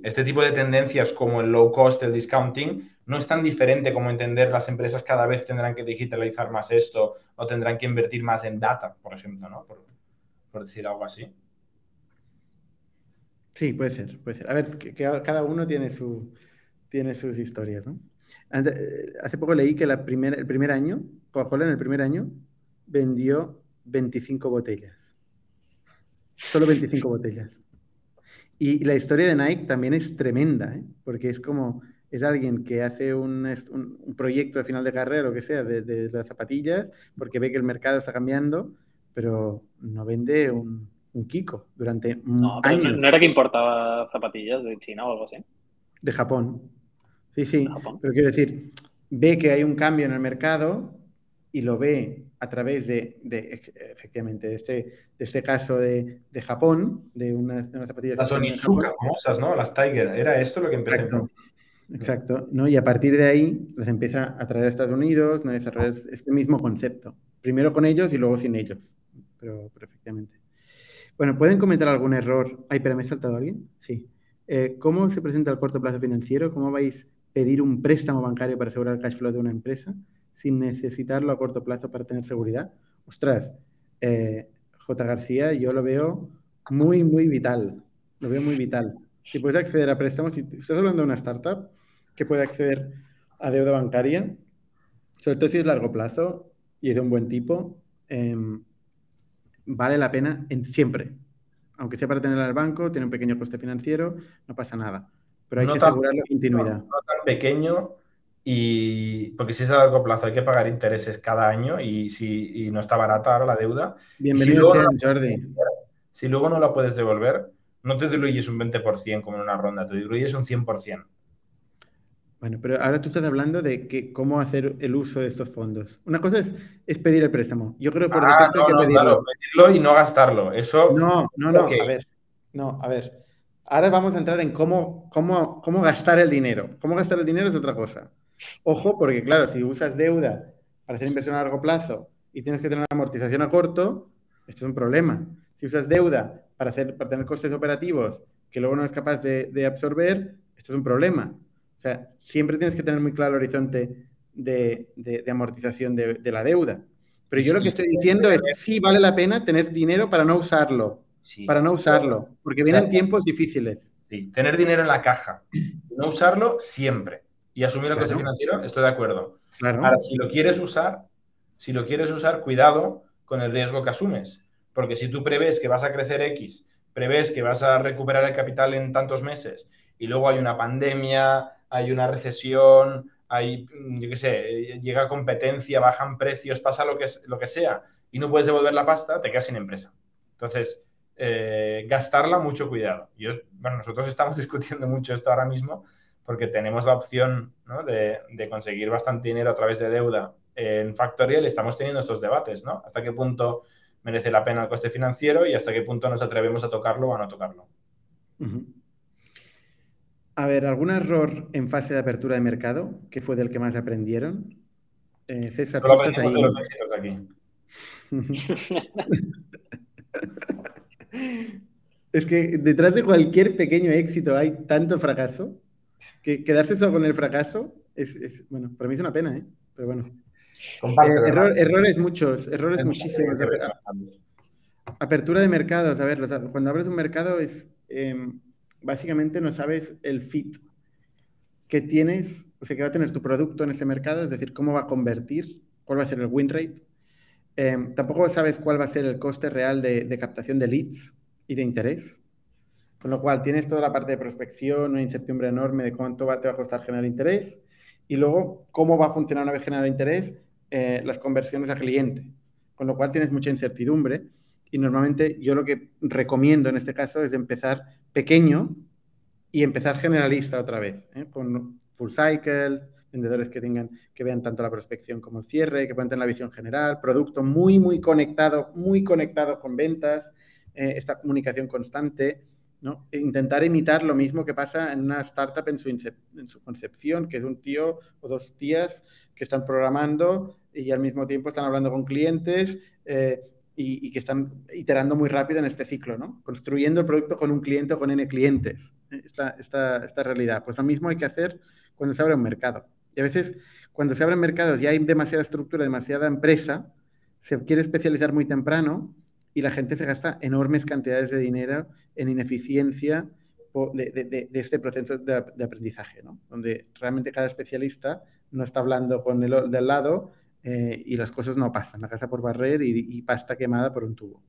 este tipo de tendencias como el low cost, el discounting, no es tan diferente como entender las empresas cada vez tendrán que digitalizar más esto o tendrán que invertir más en data, por ejemplo, ¿no? Por, por decir algo así. Sí, puede ser, puede ser. A ver, que, cada uno tiene, su, tiene sus historias, ¿no? Eh, hace poco leí que la el primer año, Coca-Cola en el primer año vendió 25 botellas. Solo 25 botellas. Y, la historia de Nike también es tremenda, ¿eh? porque es como, es alguien que hace un, un, proyecto de final de carrera, o lo que sea, de, las zapatillas, porque ve que el mercado está cambiando, pero no vende un, un Kiko durante años. ¿No era que importaba zapatillas de China o algo así? De Japón. Sí, sí. Pero quiero decir, ve que hay un cambio en el mercado y lo ve a través de, efectivamente, de este, de este caso de, Japón, de unas, zapatillas... Las Onitsuka famosas, ¿no? Las Tiger. Era esto lo que empezó. Exacto. Exacto, ¿no? Y a partir de ahí las empieza a traer a Estados Unidos, ¿no? desarrollar este mismo concepto. Primero con ellos y luego sin ellos. Pero, perfectamente. Bueno, ¿pueden comentar algún error? Ay, pero ¿me he saltado alguien? Sí. Eh, ¿Cómo se presenta el corto plazo financiero? ¿Cómo vais pedir un préstamo bancario para asegurar el cash flow de una empresa sin necesitarlo a corto plazo para tener seguridad. Ostras, eh, J. García, yo lo veo muy, muy vital. Lo veo muy vital. Si puedes acceder a préstamos, si estás hablando de una startup que puede acceder a deuda bancaria, sobre todo si es largo plazo y es de un buen tipo, em, vale la pena en siempre. Aunque sea para tenerla en el banco, tiene un pequeño coste financiero, no pasa nada pero hay que asegurar la continuidad. No, tan pequeño y porque si es a largo plazo hay que pagar intereses cada año y si no está barata ahora la deuda. Bienvenido si Jordi. Si luego no la puedes devolver, no te diluyes un 20% como en una ronda, te diluyes un 100%. Bueno, pero ahora tú estás hablando de que cómo hacer el uso de estos fondos. Una cosa es, pedir el préstamo. Yo creo que por ah, defecto hay que pedirlo. pedirlo y no gastarlo. Eso. No, no, no. A ver. No, a ver. Ahora vamos a entrar en cómo, cómo, cómo gastar el dinero. Cómo gastar el dinero es otra cosa. Ojo, porque claro, si usas deuda para hacer inversión a largo plazo y tienes que tener una amortización a corto, esto es un problema. Si usas deuda para, hacer, para tener costes operativos que luego no es capaz de, absorber, esto es un problema. O sea, siempre tienes que tener muy claro el horizonte de, amortización de, la deuda. Pero yo lo que estoy diciendo es, sí vale la pena tener dinero para no usarlo para no usarlo, porque vienen tiempos difíciles. Sí, tener dinero en la caja, no usarlo siempre y asumir el coste financiero, estoy de acuerdo. Ahora, si lo quieres usar, si lo quieres usar, cuidado con el riesgo que asumes, porque si tú prevés que vas a crecer X, prevés que vas a recuperar el capital en tantos meses y luego hay una pandemia, hay una recesión, hay, yo qué sé, llega competencia, bajan precios, pasa lo que, lo que sea y no puedes devolver la pasta, te quedas sin empresa. Entonces, eh, gastarla, mucho cuidado. Yo, bueno, nosotros estamos discutiendo mucho esto ahora mismo porque tenemos la opción de, conseguir bastante dinero a través de deuda en Factorial y estamos teniendo estos debates, ¿no? Hasta qué punto merece la pena el coste financiero y hasta qué punto nos atrevemos a tocarlo o a no tocarlo. A ver, ¿algún error en fase de apertura de mercado que fue del que más aprendieron? Eh, César, tú estás ahí. los éxitos aquí. Es que detrás de cualquier pequeño éxito hay tanto fracaso que quedarse solo con el fracaso es, bueno, para mí es una pena, ¿eh? Pero bueno. Eh, errores muchos, errores muchísimos. Apertura de mercados, a ver, cuando abres un mercado es, em, básicamente no sabes el fit que tienes, o sea, que va a tener tu producto en ese mercado, es decir, cómo va a convertir, cuál va a ser el win rate, Em, tampoco sabes cuál va a ser el coste real de, captación de leads y de interés. Con lo cual tienes toda la parte de prospección, una incertidumbre enorme de cuánto va, te va a costar generar interés y luego cómo va a funcionar una vez generado interés eh, las conversiones a cliente. Con lo cual tienes mucha incertidumbre y normalmente yo lo que recomiendo en este caso es empezar pequeño y empezar generalista otra vez, ¿eh? con full cycles, vendedores que tengan, que vean tanto la prospección como el cierre, que puedan tener la visión general, producto muy, muy conectado, muy conectado con ventas, eh, esta comunicación constante, ¿no? Intentar imitar lo mismo que pasa en una startup en su, concepción, que es un tío o dos tías que están programando y al mismo tiempo están hablando con clientes, eh, y, que están iterando muy rápido en este ciclo, ¿no? Construyendo el producto con un cliente o con N clientes. Esta, esta, esta realidad. Pues lo mismo hay que hacer cuando se abre un mercado. Y a veces, cuando se abren mercados y hay demasiada estructura, demasiada empresa, se quiere especializar muy temprano y la gente se gasta enormes cantidades de dinero en ineficiencia de, este proceso de, aprendizaje, ¿no? donde realmente cada especialista no está hablando con el del lado eh, y las cosas no pasan, la casa por barrer y, pasta quemada por un tubo.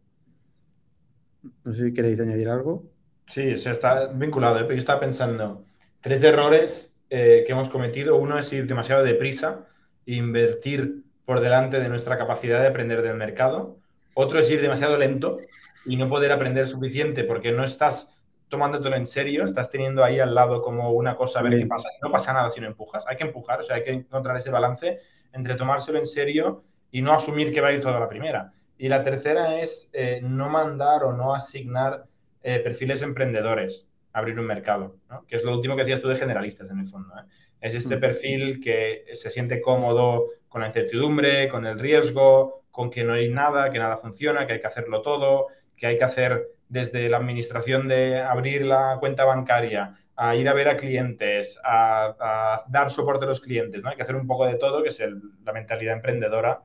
No sé si queréis añadir algo. Sí, se está vinculado. ¿eh? Yo estaba pensando, tres errores eh, que hemos cometido. Uno es ir demasiado deprisa e invertir por delante de nuestra capacidad de aprender del mercado. Otro es ir demasiado lento y no poder aprender suficiente porque no estás tomándotelo en serio, estás teniendo ahí al lado como una cosa a ver qué pasa. No pasa nada si no empujas, hay que empujar, o sea, hay que encontrar ese balance entre tomárselo en serio y no asumir que va a ir toda la primera. Y la tercera es eh, no mandar o no asignar eh, perfiles emprendedores abrir un mercado, ¿no? que es lo último que decías tú de generalistas en el fondo. ¿eh? Es este mm. perfil que se siente cómodo con la incertidumbre, con el riesgo, con que no hay nada, que nada funciona, que hay que hacerlo todo, que hay que hacer desde la administración de abrir la cuenta bancaria, a ir a ver a clientes, a, dar soporte a los clientes, ¿no? Hay que hacer un poco de todo, que es la mentalidad emprendedora.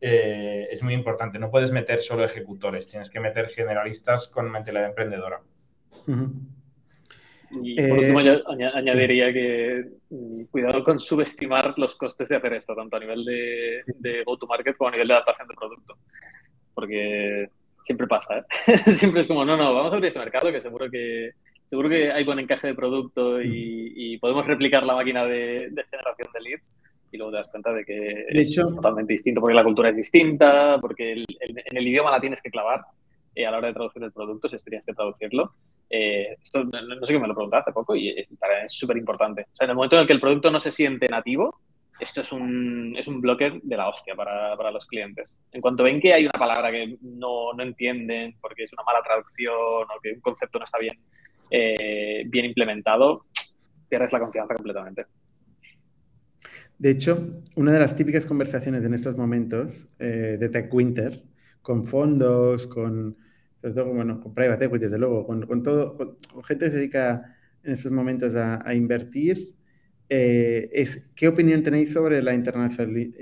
Eh, es muy importante. No puedes meter solo ejecutores, tienes que meter generalistas con mentalidad emprendedora. Y por último, eh, añadiría que cuidado con subestimar los costes de hacer esto, tanto a nivel de, de go-to-market como a nivel de adaptación de producto. Porque siempre pasa, ¿eh? siempre es como, no, no, vamos a abrir este mercado que seguro que, seguro que hay buen encaje de producto y, podemos replicar la máquina de, generación de leads y luego te das cuenta de que es totalmente distinto porque la cultura es distinta, porque en el idioma la tienes que clavar eh, a la hora de traducir el producto, si tienes que traducirlo. Eh, esto no, sé qué me lo pregunté hace poco y es súper importante. En el momento en el que el producto no se siente nativo, esto es un, es un bloque de la hostia para, para, los clientes. En cuanto ven que hay una palabra que no, no, entienden porque es una mala traducción o que un concepto no está bien, eh, bien implementado, pierdes la confianza completamente. De hecho, una de las típicas conversaciones en estos momentos de Tech Winter, con fondos, con sobre todo bueno, con private equity, desde luego, con, con todo, con, gente que se dedica en estos momentos a, a invertir, eh, es qué opinión tenéis sobre la, internacional,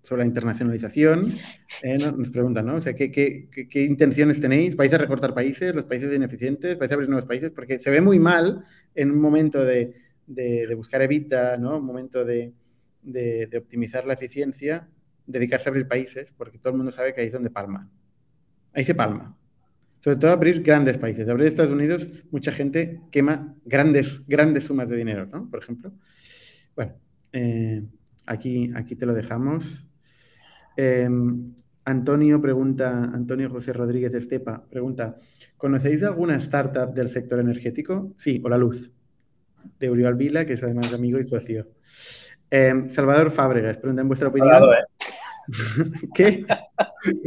sobre la internacionalización. Eh, nos preguntan, ¿no? O sea, ¿qué, qué, qué, intenciones tenéis? ¿Vais a recortar países, los países ineficientes? ¿Vais a abrir nuevos países? Porque se ve muy mal en un momento de, de, de buscar evita, ¿no? Un momento de, de, optimizar la eficiencia, dedicarse a abrir países, porque todo el mundo sabe que ahí es donde palma. Ahí se palma sobre todo abrir grandes países. Abrir Estados Unidos, mucha gente quema grandes, grandes sumas de dinero, ¿no? Por ejemplo. Bueno, eh, aquí, aquí te lo dejamos. Em, Antonio pregunta, Antonio José Rodríguez Estepa pregunta, ¿conocéis alguna startup del sector energético? Sí, o la luz, de Uriol Vila, que es además amigo y socio. Em, Salvador Fábregas pregunta en vuestra opinión. ¿Qué?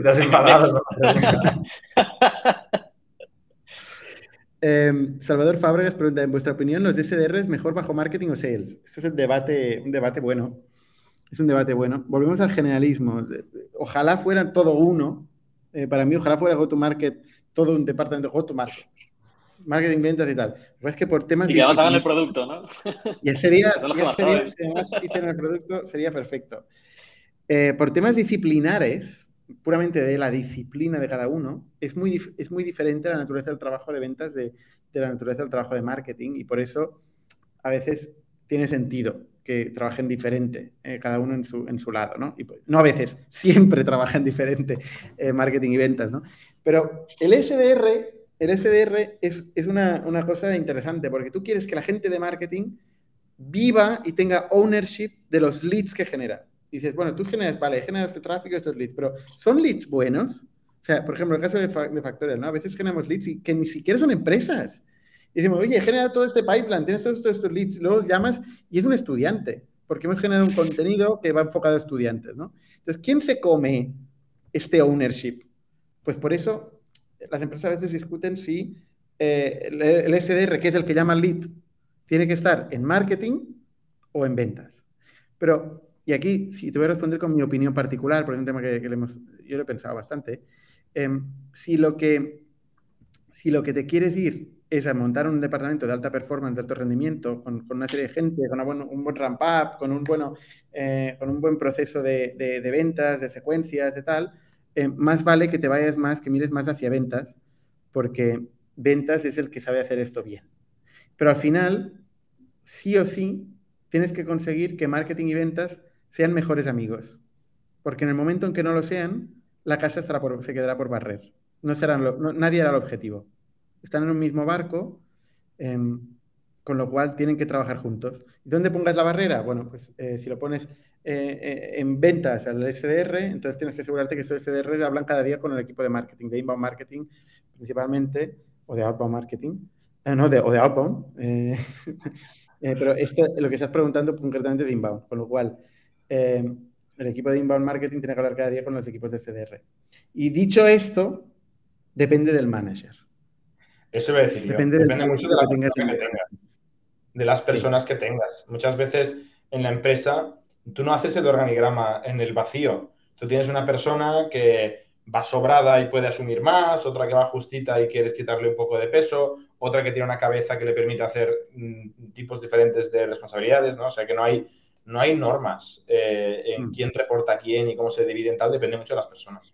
Te has enfadado. Em, Salvador Fábregas pregunta, en vuestra opinión, ¿los SDR es mejor bajo marketing o sales? Eso es un debate, un debate bueno. Es un debate bueno. Volvemos al generalismo. Ojalá fuera todo uno. Eh, para mí, ojalá fuera go-to-market, todo un departamento go-to-market. Marketing, ventas y tal. Pero es que por temas... Y que hagan el producto, ¿no? Ya sería, ya sería si además hicieran el producto, sería perfecto. Eh, por temas disciplinares, puramente de la disciplina de cada uno, es muy, es muy diferente la naturaleza del trabajo de ventas de, la naturaleza del trabajo de marketing y por eso a veces tiene sentido que trabajen diferente, eh, cada uno en su, en su lado, ¿no? Y pues, no a veces, siempre trabajan diferente eh, marketing y ventas, ¿no? Pero el SDR, el SDR es, es una, una, cosa interesante porque tú quieres que la gente de marketing viva y tenga ownership de los leads que genera dices, bueno, tú generas, vale, generas este tráfico, estos leads, pero ¿son leads buenos? O sea, por ejemplo, el caso de, de Factorial, ¿no? A veces generamos leads y que ni siquiera son empresas. Y decimos, oye, genera todo este pipeline, tienes todos estos leads, y luego llamas y es un estudiante, porque hemos generado un contenido que va enfocado a estudiantes, ¿no? Entonces, ¿quién se come este ownership? Pues por eso las empresas a veces discuten si eh, el, SDR, que es el que llama lead, tiene que estar en marketing o en ventas. Pero y aquí, si te voy a responder con mi opinión particular, porque es un tema que, yo lo he pensado bastante, em, si, lo que, si lo que te quieres ir es a montar un departamento de alta performance, de alto rendimiento, con, una serie de gente, con un buen ramp up, con un, bueno, eh, con un buen proceso de, ventas, de secuencias, de tal, eh, más vale que te vayas más, que mires más hacia ventas, porque ventas es el que sabe hacer esto bien. Pero al final, sí o sí, tienes que conseguir que marketing y ventas sean mejores amigos. Porque en el momento en que no lo sean, la casa se quedará por barrer. No serán nadie era el objetivo están en un mismo barco, em, con lo cual tienen que trabajar juntos. ¿Y dónde pongas la barrera? Bueno, pues eh, si lo pones eh, eh, en ventas al SDR, entonces tienes que asegurarte que esos SDR hablan cada día con el equipo de marketing, de inbound marketing principalmente, o de outbound marketing, no, de, o de outbound. pero lo que estás preguntando concretamente es de inbound, con lo cual em, el equipo de inbound marketing tiene que hablar cada día con los equipos de SDR. Y dicho esto, depende del manager. Eso voy a decir Depende, mucho de la que tengas, de las personas que tengas. Muchas veces en la empresa tú no haces el organigrama en el vacío. Tú tienes una persona que va sobrada y puede asumir más, otra que va justita y quieres quitarle un poco de peso, otra que tiene una cabeza que le permite hacer mm, tipos diferentes de responsabilidades, ¿no? O sea que no hay, no hay normas eh, en mm. quién reporta a quién y cómo se divide en tal, depende mucho de las personas.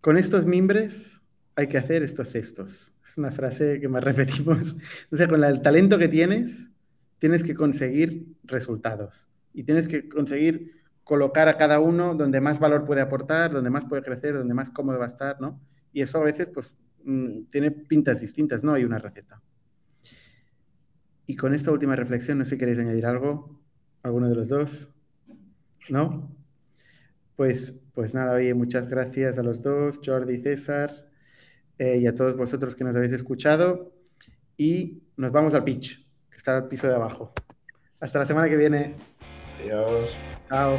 Con estos mimbres hay que hacer estos estos. Es una frase que más repetimos. O sea, con el talento que tienes, tienes que conseguir resultados y tienes que conseguir colocar a cada uno donde más valor puede aportar, donde más puede crecer, donde más cómodo va a estar, ¿no? Y eso a veces, pues, mm, tiene pintas distintas, no hay una receta. Y con esta última reflexión, no sé si queréis añadir algo, alguno de los dos, ¿no? Pues, pues nada, oye, muchas gracias a los dos, Jordi y César. Eh, y a todos vosotros que nos habéis escuchado. Y nos vamos al pitch, que está al piso de abajo. Hasta la semana que viene. Adiós. Chao.